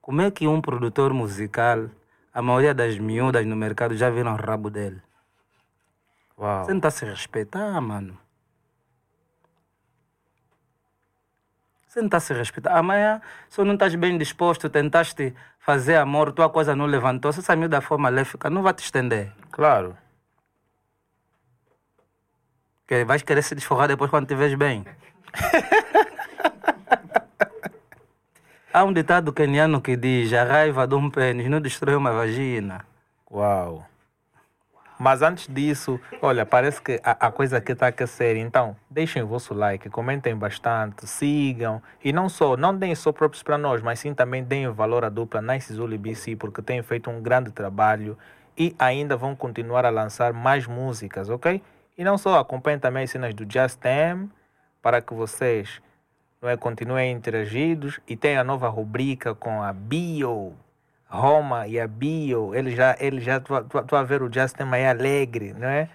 Como é que um produtor musical, a maioria das miúdas no mercado já viram o rabo dele? Uau. Você não está a se respeitar, mano. Você não está se respeitar. Amanhã, se não estás bem disposto, tentaste fazer amor, tua coisa não levantou, se essa miúda for maléfica, não vai te estender. Claro. Que vais querer se desforrar depois quando te vês bem. <laughs> Há um ditado keniano que diz: a raiva de um pênis não destrói uma vagina. Uau. Mas antes disso, olha, parece que a, a coisa aqui está a aquecer. Então, deixem o vosso like, comentem bastante, sigam. E não só, não deem só próprios para nós, mas sim também deem valor à dupla Nice Zulu e BC, porque têm feito um grande trabalho e ainda vão continuar a lançar mais músicas, ok? E não só, acompanhem também as cenas do Just Them, para que vocês não é, continuem interagidos. E tem a nova rubrica com a Bio. Roma e a Bio, ele já, ele já, tu, tu, tu a ver o Justin aí alegre, não é?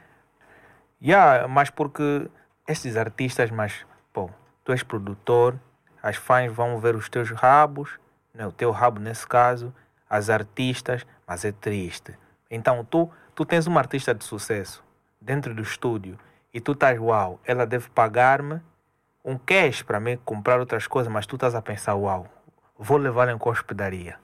Yeah, mas porque estes artistas, mas, pô, tu és produtor, as fãs vão ver os teus rabos, né, o teu rabo nesse caso, as artistas, mas é triste. Então tu, tu tens uma artista de sucesso dentro do estúdio e tu estás, uau, ela deve pagar-me um cash para mim comprar outras coisas, mas tu estás a pensar, uau, vou levar em hospedaria.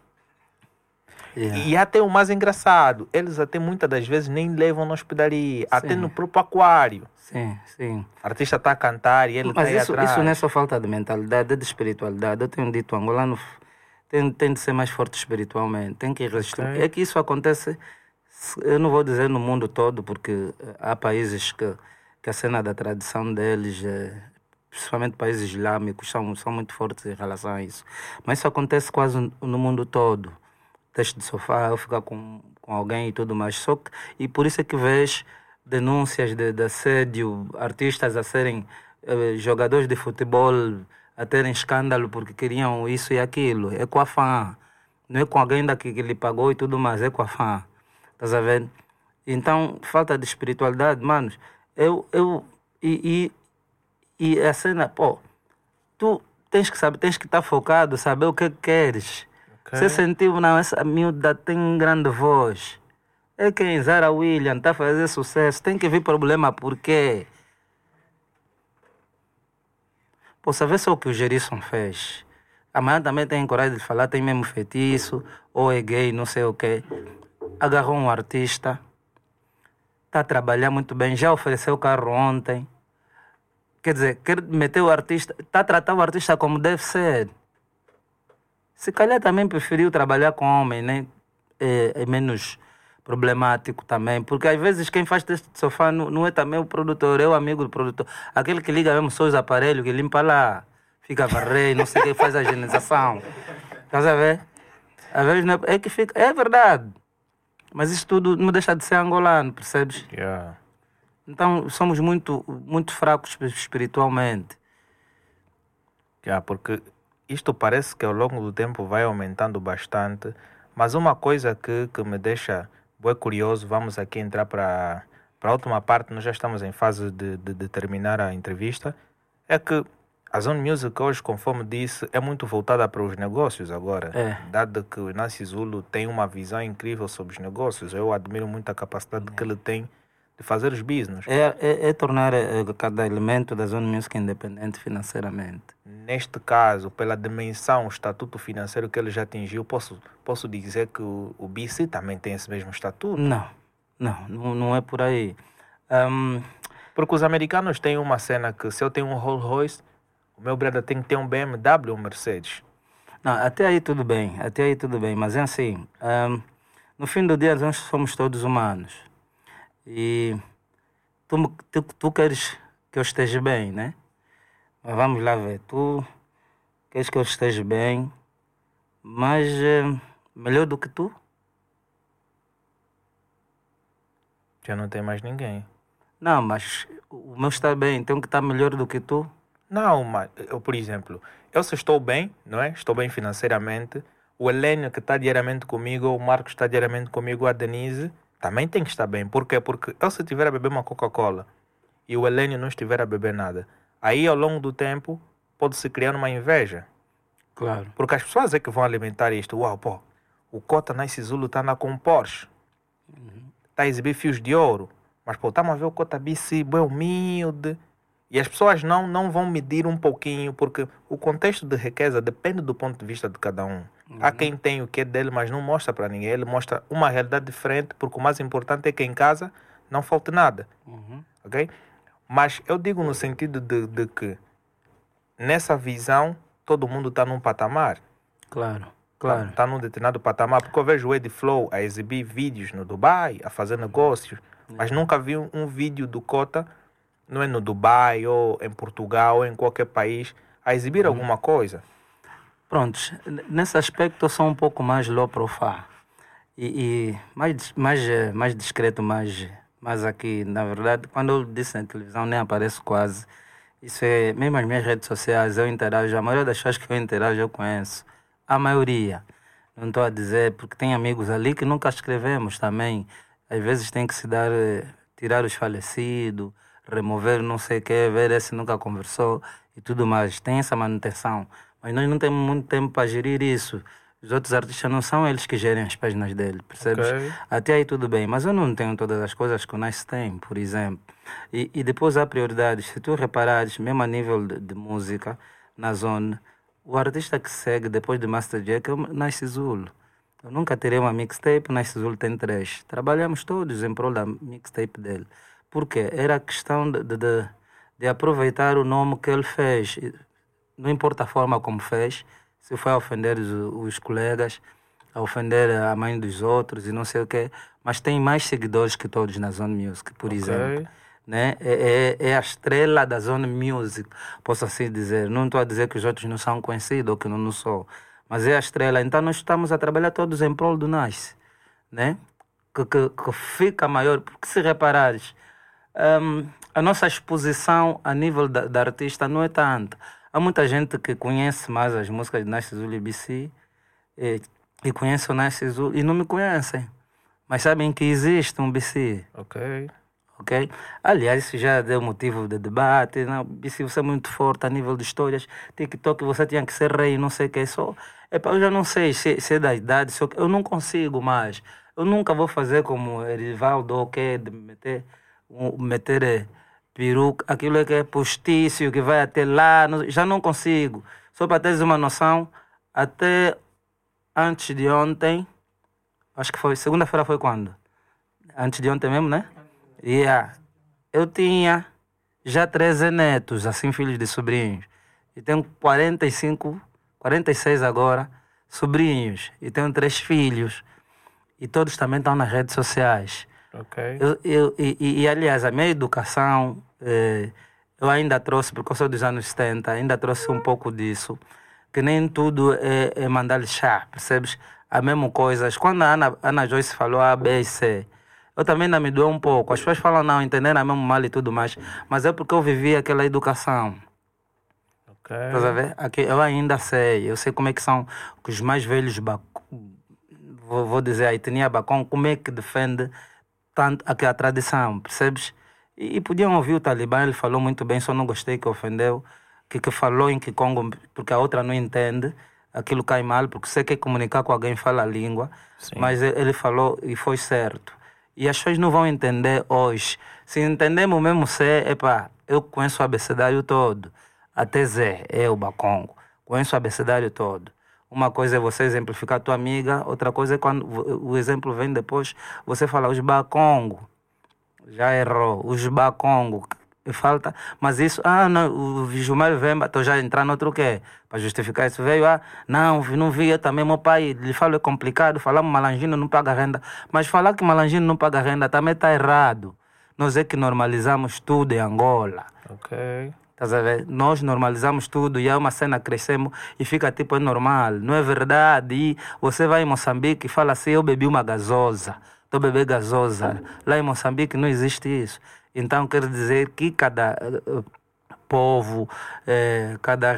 Yeah. E até o mais engraçado, eles até muitas das vezes nem levam na hospedaria, sim. até no próprio aquário. Sim, sim. O artista está a cantar e ele está isso, atrás. isso não é só falta de mentalidade, é de espiritualidade. Eu tenho dito, o angolano tem, tem de ser mais forte espiritualmente, tem que resistir. Okay. É que isso acontece, eu não vou dizer no mundo todo, porque há países que, que a cena da tradição deles, é, principalmente países islâmicos, são, são muito fortes em relação a isso. Mas isso acontece quase no mundo todo teste de sofá, eu ficar com, com alguém e tudo mais. Só que, e por isso é que vês denúncias de, de assédio, artistas a serem eh, jogadores de futebol a terem escândalo porque queriam isso e aquilo. É com a fã. Não é com alguém daqui que lhe pagou e tudo mais, é com a fã. Estás a ver? Então, falta de espiritualidade, manos. Eu, eu, e, e, e a cena, pô, tu tens que saber, tens que estar focado, saber o que queres. Okay. Você sentiu, não, essa miúda tem grande voz. É quem Zara William está a fazer sucesso. Tem que vir problema, por quê? Pô, sabe só o que o Gerisson fez? Amanhã também tem coragem de falar, tem mesmo feitiço, ou é gay, não sei o quê. Agarrou um artista, está a trabalhar muito bem, já ofereceu o carro ontem. Quer dizer, quer meter o artista, está a tratar o artista como deve ser. Se calhar também preferiu trabalhar com homem, né? É, é, menos problemático também, porque às vezes quem faz teste de sofá não, não, é também o produtor, é o amigo do produtor. Aquele que liga mesmo só os aparelhos, que limpa lá, fica varrer, não sei quem faz a higienização. Estás a ver? Às vezes não é, é que fica. É verdade. Mas isso tudo não deixa de ser angolano, percebes? Yeah. Então somos muito, muito fracos espiritualmente. Yeah, porque isto parece que ao longo do tempo vai aumentando bastante, mas uma coisa que, que me deixa bem curioso, vamos aqui entrar para a última parte, nós já estamos em fase de, de, de terminar a entrevista, é que a Zone Music hoje, conforme disse, é muito voltada para os negócios agora. É. Dado que o Inácio Zulu tem uma visão incrível sobre os negócios. Eu admiro muito a capacidade é. que ele tem de fazer os business. É, é, é tornar é, cada elemento da Zona Music independente financeiramente. Neste caso, pela dimensão, o estatuto financeiro que ele já atingiu, posso, posso dizer que o, o BC também tem esse mesmo estatuto? Não, não, não, não é por aí. Um... Porque os americanos têm uma cena que se eu tenho um Rolls Royce, o meu brother tem que ter um BMW ou um Mercedes. Não, até aí tudo bem, até aí tudo bem, mas é assim, um, no fim do dia nós somos todos humanos. E tu, tu, tu queres que eu esteja bem, né? Mas vamos lá ver. Tu queres que eu esteja bem, mas é, melhor do que tu? Já não tem mais ninguém. Não, mas o meu está bem, tem que estar melhor do que tu? Não, mas eu, por exemplo, eu se estou bem, não é? Estou bem financeiramente. O Helênio que está diariamente comigo, o Marcos está diariamente comigo, a Denise também tem que estar bem. Por quê? Porque eu se estiver a beber uma Coca-Cola e o Helênio não estiver a beber nada, aí ao longo do tempo pode-se criar uma inveja. Claro. Porque as pessoas é que vão alimentar isto. Uau, pô, o Cota Nice Zulu está na com Porsche. Está uhum. a exibir fios de ouro. Mas, pô, estamos a ver o Cota BC bem humilde. E as pessoas não, não vão medir um pouquinho, porque o contexto de riqueza depende do ponto de vista de cada um. Uhum. Há quem tem o que é dele, mas não mostra para ninguém. Ele mostra uma realidade diferente, porque o mais importante é que em casa não falte nada. Uhum. Ok? Mas eu digo no sentido de, de que nessa visão todo mundo está num patamar. Claro, claro. Está tá num determinado patamar. Porque eu vejo o Ed Flow a exibir vídeos no Dubai, a fazer negócios, mas nunca vi um, um vídeo do Cota não é no Dubai ou em Portugal ou em qualquer país, a exibir uhum. alguma coisa? Prontos, nesse aspecto eu sou um pouco mais low profile e, e, mais, mais, mais discreto, mais, mais aqui. Na verdade, quando eu disse na televisão, nem apareço quase. Isso é, mesmo as minhas redes sociais, eu interajo, a maioria das pessoas que eu interajo eu conheço. A maioria. Não estou a dizer, porque tem amigos ali que nunca escrevemos também. Às vezes tem que se dar, eh, tirar os falecidos remover não sei o que, ver se nunca conversou e tudo mais. Tem essa manutenção. Mas nós não temos muito tempo para gerir isso. Os outros artistas não são eles que gerem as páginas dele, percebes? Okay. Até aí tudo bem, mas eu não tenho todas as coisas que o Nice tem, por exemplo. E, e depois há prioridades. Se tu reparares, mesmo a nível de, de música, na zona, o artista que segue depois de Master Jack é o Nice Zul. Eu nunca terei uma mixtape, o Nice Zul tem três. Trabalhamos todos em prol da mixtape dele. Porque era questão de, de, de, aproveitar o nome que ele fez. Não importa a forma como fez, se foi a ofender os, os colegas, a ofender a mãe dos outros e não sei o quê, mas tem mais seguidores que todos na Zone Music, por okay. exemplo. Né? É, é, é, a estrela da Zone Music, posso assim dizer. Não estou a dizer que os outros não são conhecidos ou que não, não sou, mas é a estrela. Então nós estamos a trabalhar todos em prol do Nice, né? que, que, que fica maior. Porque se reparares, um, a nossa exposição a nível da, da, artista não é tanta. Há muita gente que conhece mais as músicas de Nasce Zul e BC e, e conhece o Nasce Zul e não me conhecem. Mas sabem que existe um BC. Ok. Ok? Aliás, isso já deu motivo de debate. Não, BC, você é muito forte a nível de histórias. TikTok, você tinha que ser rei, não sei o que. Só, epa, eu já não sei se, se é da idade, se eu, eu não consigo mais. Eu nunca vou fazer como Erivaldo, ok, de meter meter eh, peruca, aquilo é que é postício, que vai até lá, já não consigo. Só para teres uma noção, até antes de ontem, acho que foi, segunda-feira foi quando? Antes de ontem mesmo, né? Yeah. Eu tinha já 13 netos, assim, filhos de sobrinhos. E tenho 45, 46 agora, sobrinhos. E tenho três filhos. E todos também estão nas redes sociais. Okay. Eu, eu, e, e, aliás, a minha educação, eh, eu ainda trouxe, porque eu sou dos anos 70, ainda trouxe um pouco disso, que nem tudo é, é mandar chá, percebes? A mesma coisa. Quando a Ana, Ana Joyce falou A, B e C, eu também ainda me doeu um pouco. As pessoas falam, não, entenderam mesmo mal e tudo mais, mas é porque eu vivi aquela educação. Okay. Estás a ver? Aqui, eu ainda sei, eu sei como é que são os mais velhos, vou, vou dizer, a etnia Bacon, como é que defende tanto a tradição, percebes? E, e, podiam ouvir o Talibã, ele falou muito bem, só não gostei que ofendeu, que, que falou em Kikongo, porque a outra não entende, aquilo cai mal, porque você quer comunicar com alguém fala a língua, Sim. mas ele falou e foi certo. E as pessoas não vão entender hoje. Se entendemos mesmo C, epa, eu conheço o abecedário todo, até Z, é o Bacongo, conheço o abecedário todo. Uma coisa é você exemplificar a tua amiga, outra coisa é quando o exemplo vem depois, você fala os bacongo. Já errou, os bacongo. Falta, mas isso, ah, não, o Gilmar Vemba, estou já entrando no outro quê? Para justificar isso, veio, ah, não, não via também, meu pai, lhe falo é complicado, falar malangino não paga renda, mas falar que malangino não paga renda também está errado. Nós é que normalizamos tudo em Angola. Ok. Nós normalizamos tudo e é uma cena crescemos e fica tipo, é normal. Não é verdade? E você vai em Moçambique e fala assim, eu bebi uma gasosa. Estou bebendo gasosa. Lá em Moçambique não existe isso. Então quer dizer que cada uh, povo, uh, cada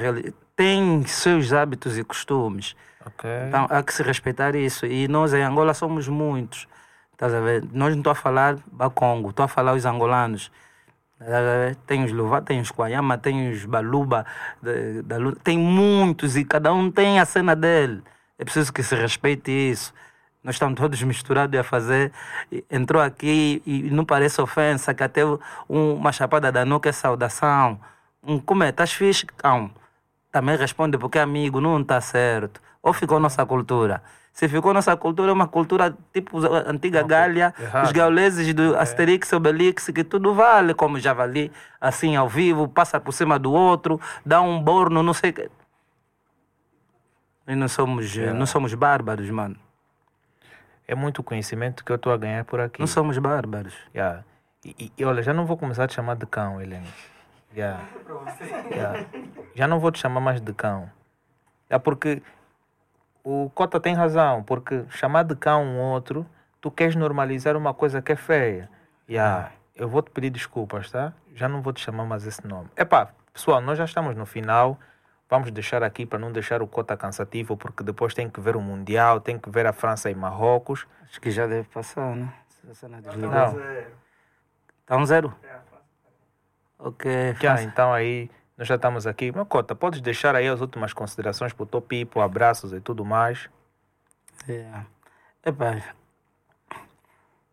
tem seus hábitos e costumes. Okay. Então há que se respeitar isso. E nós em Angola somos muitos. Estás a ver? Nós não estou a falar Bacongo, estou a falar os angolanos. Tem os Luva, tem os Quayama, tem os Baluba, da, da, tem muitos e cada um tem a cena dele. É preciso que se respeite isso. Nós estamos todos misturados a fazer. Entrou aqui e, não parece ofensa, que até uma chapada da nuca é saudação. Um, como é? Estás fixe? Cão. Também responde porque amigo, não está certo. Ou ficou nossa cultura. Se ficou nossa cultura, é uma cultura tipo antiga Gália, os gauleses do é. Asterix, Obelix, que tudo vale como javali, assim ao vivo, passa por cima do outro, dá um borno, não sei o que. E não somos, yeah. não somos bárbaros, mano. É muito conhecimento que eu estou a ganhar por aqui. Não somos bárbaros. Yeah. E, e, olha, já não vou começar a te chamar de cão, Helene. Yeah. Yeah. Já não vou te chamar mais de cão. É porque o Cota tem razão, porque chamar de cão um outro, tu queres normalizar uma coisa que é feia. Yeah. Eu vou te pedir desculpas, tá? Já não vou te chamar mais esse nome. Epá, pessoal, nós já estamos no final. Vamos deixar aqui para não deixar o cota cansativo, porque depois tem que ver o Mundial, tem que ver a França e Marrocos. Acho que já deve passar, né? Não. Está um zero? É, ok. Já, então aí nós já estamos aqui. Meu cota, podes deixar aí as últimas considerações para o Topipo, abraços e tudo mais. É. Epa,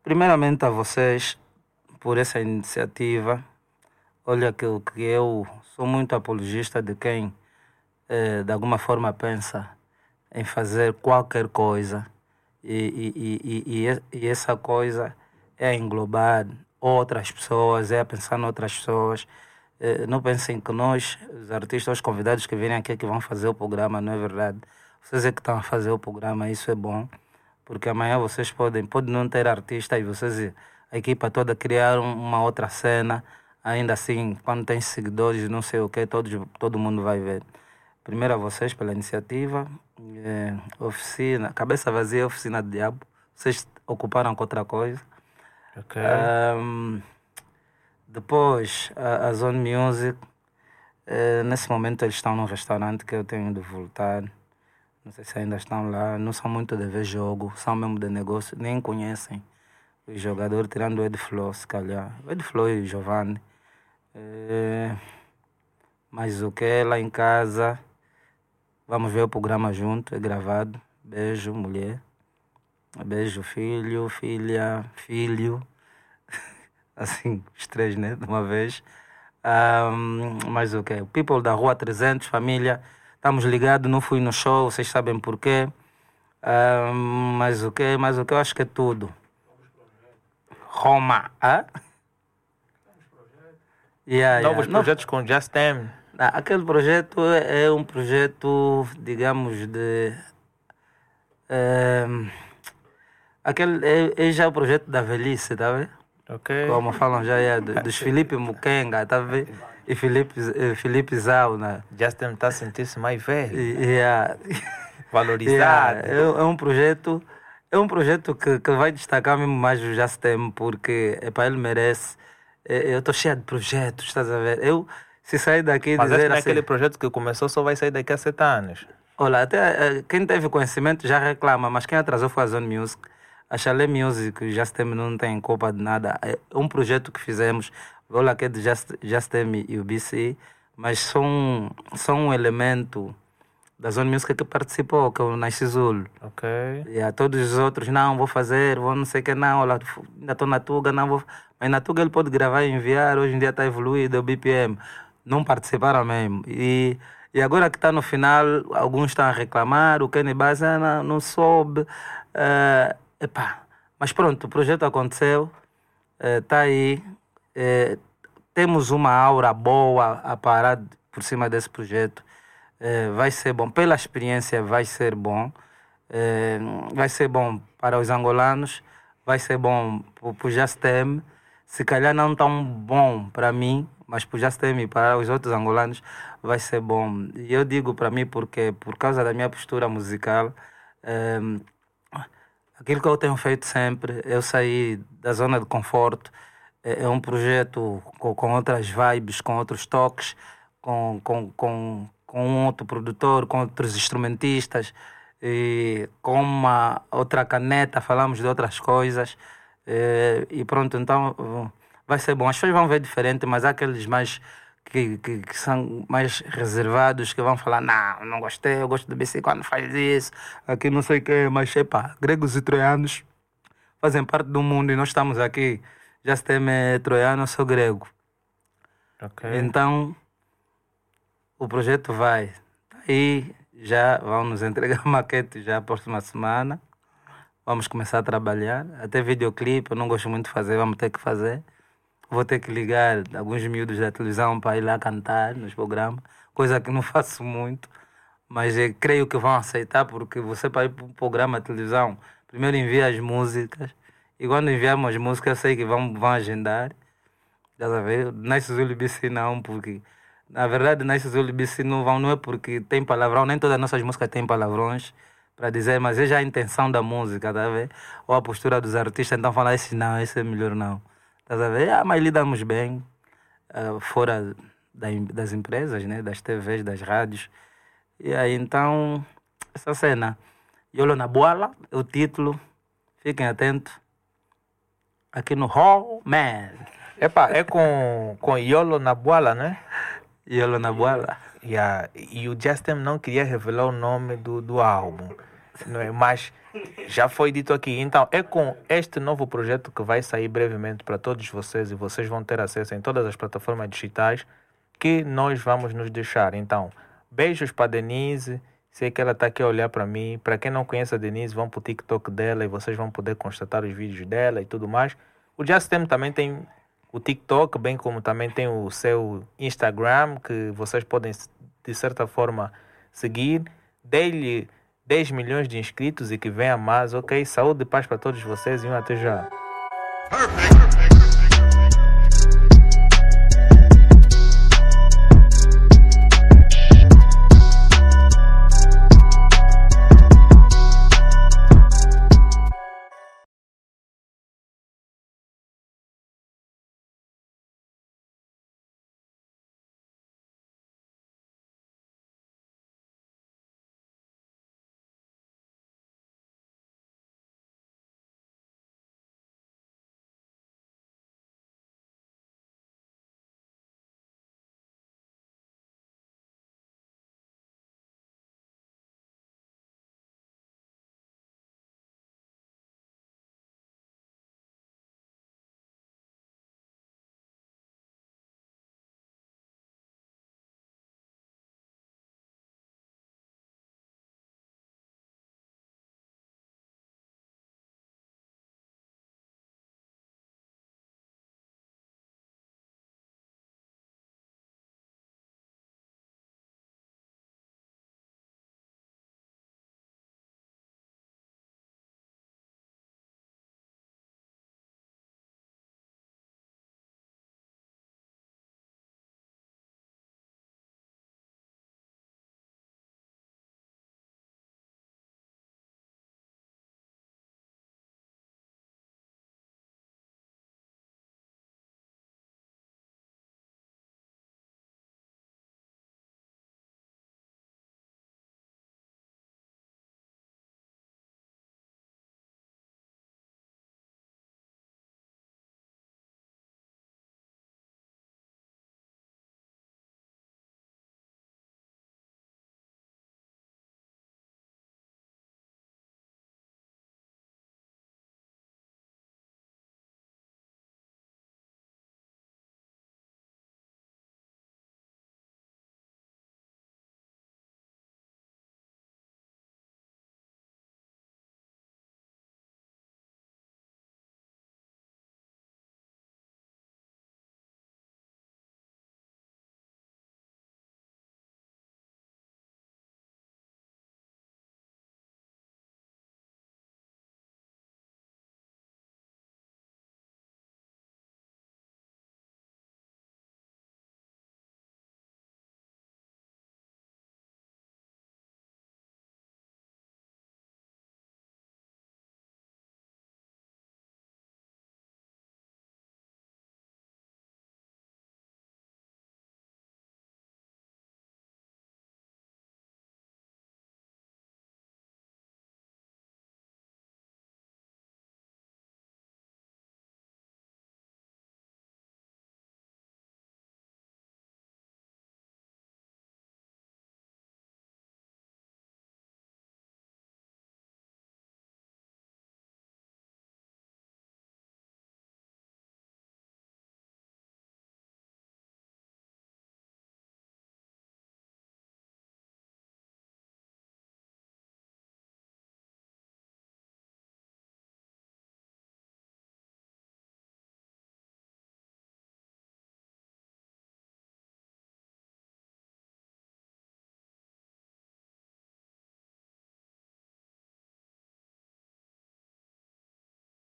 primeiramente a vocês por essa iniciativa. Olha que, que eu sou muito apologista de quem eh, de alguma forma pensa em fazer qualquer coisa e, e, e, e, essa coisa é englobar outras pessoas, é pensar em outras pessoas. Eh, não pensem que nós, os artistas, os convidados que vêm aqui que vão fazer o programa, não é verdade. Vocês é que estão a fazer o programa, isso é bom, porque amanhã vocês podem, podem não ter artista e vocês, a equipa toda, criar uma outra cena. Ainda assim, quando tem seguidores, não sei o que, todo, todo mundo vai ver. Primeiro a vocês pela iniciativa. É, oficina, cabeça vazia, oficina de diabo. Vocês ocuparam com outra coisa. Ok. Um, depois, a, a Zone Music. É, nesse momento eles estão num restaurante que eu tenho de voltar. Não sei se ainda estão lá. Não são muito de ver jogo, são mesmo de negócio. Nem conhecem o jogador, tirando o Ed Flo, se calhar. O Ed Flo e o Giovanni. É, mas o que lá em casa Vamos ver o programa junto, é gravado. Beijo, mulher. Beijo, filho, filha, filho. Assim, <laughs> os três, né? De uma vez. Um, mas o okay. que? People da Rua 300, família. Estamos ligados, não fui no show, vocês sabem porquê. Um, mas o que? Mas o que? Eu acho que é tudo. Roma. Hã? Yeah, Novos yeah. projetos com Just Them. Ah, aquele projeto é um projeto, digamos, de. É, aquele é, é, já o projeto da velhice, tá vendo? Ok. Como falam já é, dos <laughs> Felipe Mukenga, tá vendo? E Felipe, Felipe Zau, né? Justin está sentindo-se mais velho. Yeah. <laughs> Valorizado. Yeah. É, é, um projeto. É um projeto que, que vai destacar mesmo mais o Justin, porque é para ele merece. É, eu estou cheio de projetos, estás a ver? Eu, se sair daqui Mas dizer assim, aquele projeto que começou só vai sair daqui a sete anos. Olha, até eh, quem teve conhecimento já reclama, mas quem atrasou foi a Zone Music. A Chalet Music, Justem não tem culpa de nada. É um projeto que fizemos, olha que é de Just, Justem e o BC, mas são, são um elemento da Zone Music que participou, que é o Nasci Zul. Ok. E a todos os outros, não, vou fazer, vou não sei o que, não, olha, ainda estou na Tuga, não vou... Mas na Tuga ele pode gravar e enviar, hoje em dia está evoluído, o BPM não participaram mesmo. E, e agora que está no final, alguns estão a reclamar, o Kenny Bass não, não soube. Uh, epá. Mas pronto, o projeto aconteceu, está uh, aí. Uh, temos uma aura boa a parar por cima desse projeto. Uh, vai ser bom, pela experiência, vai ser bom. vai ser bom para os angolanos, vai ser bom para o Jastem. Se calhar não tão bom para mim, mas por já e para os outros angolanos vai ser bom. E eu digo para mim porque, por causa da minha postura musical, aquilo que eu tenho feito sempre, eu saí da zona de conforto, é, é um projeto com, com, outras vibes, com outros toques, com, com, com, com outro produtor, com outros instrumentistas, e com uma outra caneta, falamos de outras coisas. É, e pronto, então vai ser bom. As pessoas vão ver diferente, mas há aqueles mais que, que, que, são mais reservados, que vão falar, não, não gostei, eu gosto do BC quando faz isso, aqui não sei o que, mas epa, gregos e troianos fazem parte do mundo e nós estamos aqui. Já se tem é troiano, eu sou grego. Ok. Então, o projeto vai. Aí já vão nos entregar <laughs> maquete já a próxima semana. Vamos começar a trabalhar. Até videoclipe, eu não gosto muito de fazer, vamos ter que fazer. Vou ter que ligar alguns miúdos da televisão para ir lá cantar nos programas, coisa que não <laughs> faço muito. Mas eu creio que vão aceitar, porque você para ir para um programa de televisão, primeiro envia as músicas, e quando enviarmos as músicas, eu sei que vão, vão agendar. Já ver? Nice Zulu não, porque na verdade Nice Zulu não vão, não é porque tem palavrão, nem todas as nossas músicas têm palavrões para dizer, mas é já a intenção da música, tá ver? Ou a postura dos artistas, então falar esse não, esse é melhor não. Tá a ver? Ah, mas lidamos bem uh, fora da, das empresas, né? das TVs, das rádios. E aí então, essa cena. Yolo na bola, é o título. Fiquem atentos. Aqui no Hall Man. Epa, é com, com Yolo na bola, né? Yolo na bola. Yeah. E o Justin não queria revelar o nome do, do álbum. Não é? Mas já foi dito aqui. Então, é com este novo projeto que vai sair brevemente para todos vocês e vocês vão ter acesso em todas as plataformas digitais que nós vamos nos deixar. Então, beijos para Denise. Sei que ela está aqui a olhar para mim. Para quem não conhece a Denise, vão para o TikTok dela e vocês vão poder constatar os vídeos dela e tudo mais. O Justin também tem o TikTok, bem como também tem o seu Instagram, que vocês podem, de certa forma, seguir. Dê-lhe 10 milhões de inscritos e que venha mais, ok? Saúde e paz para todos vocês e um até já. Perfect.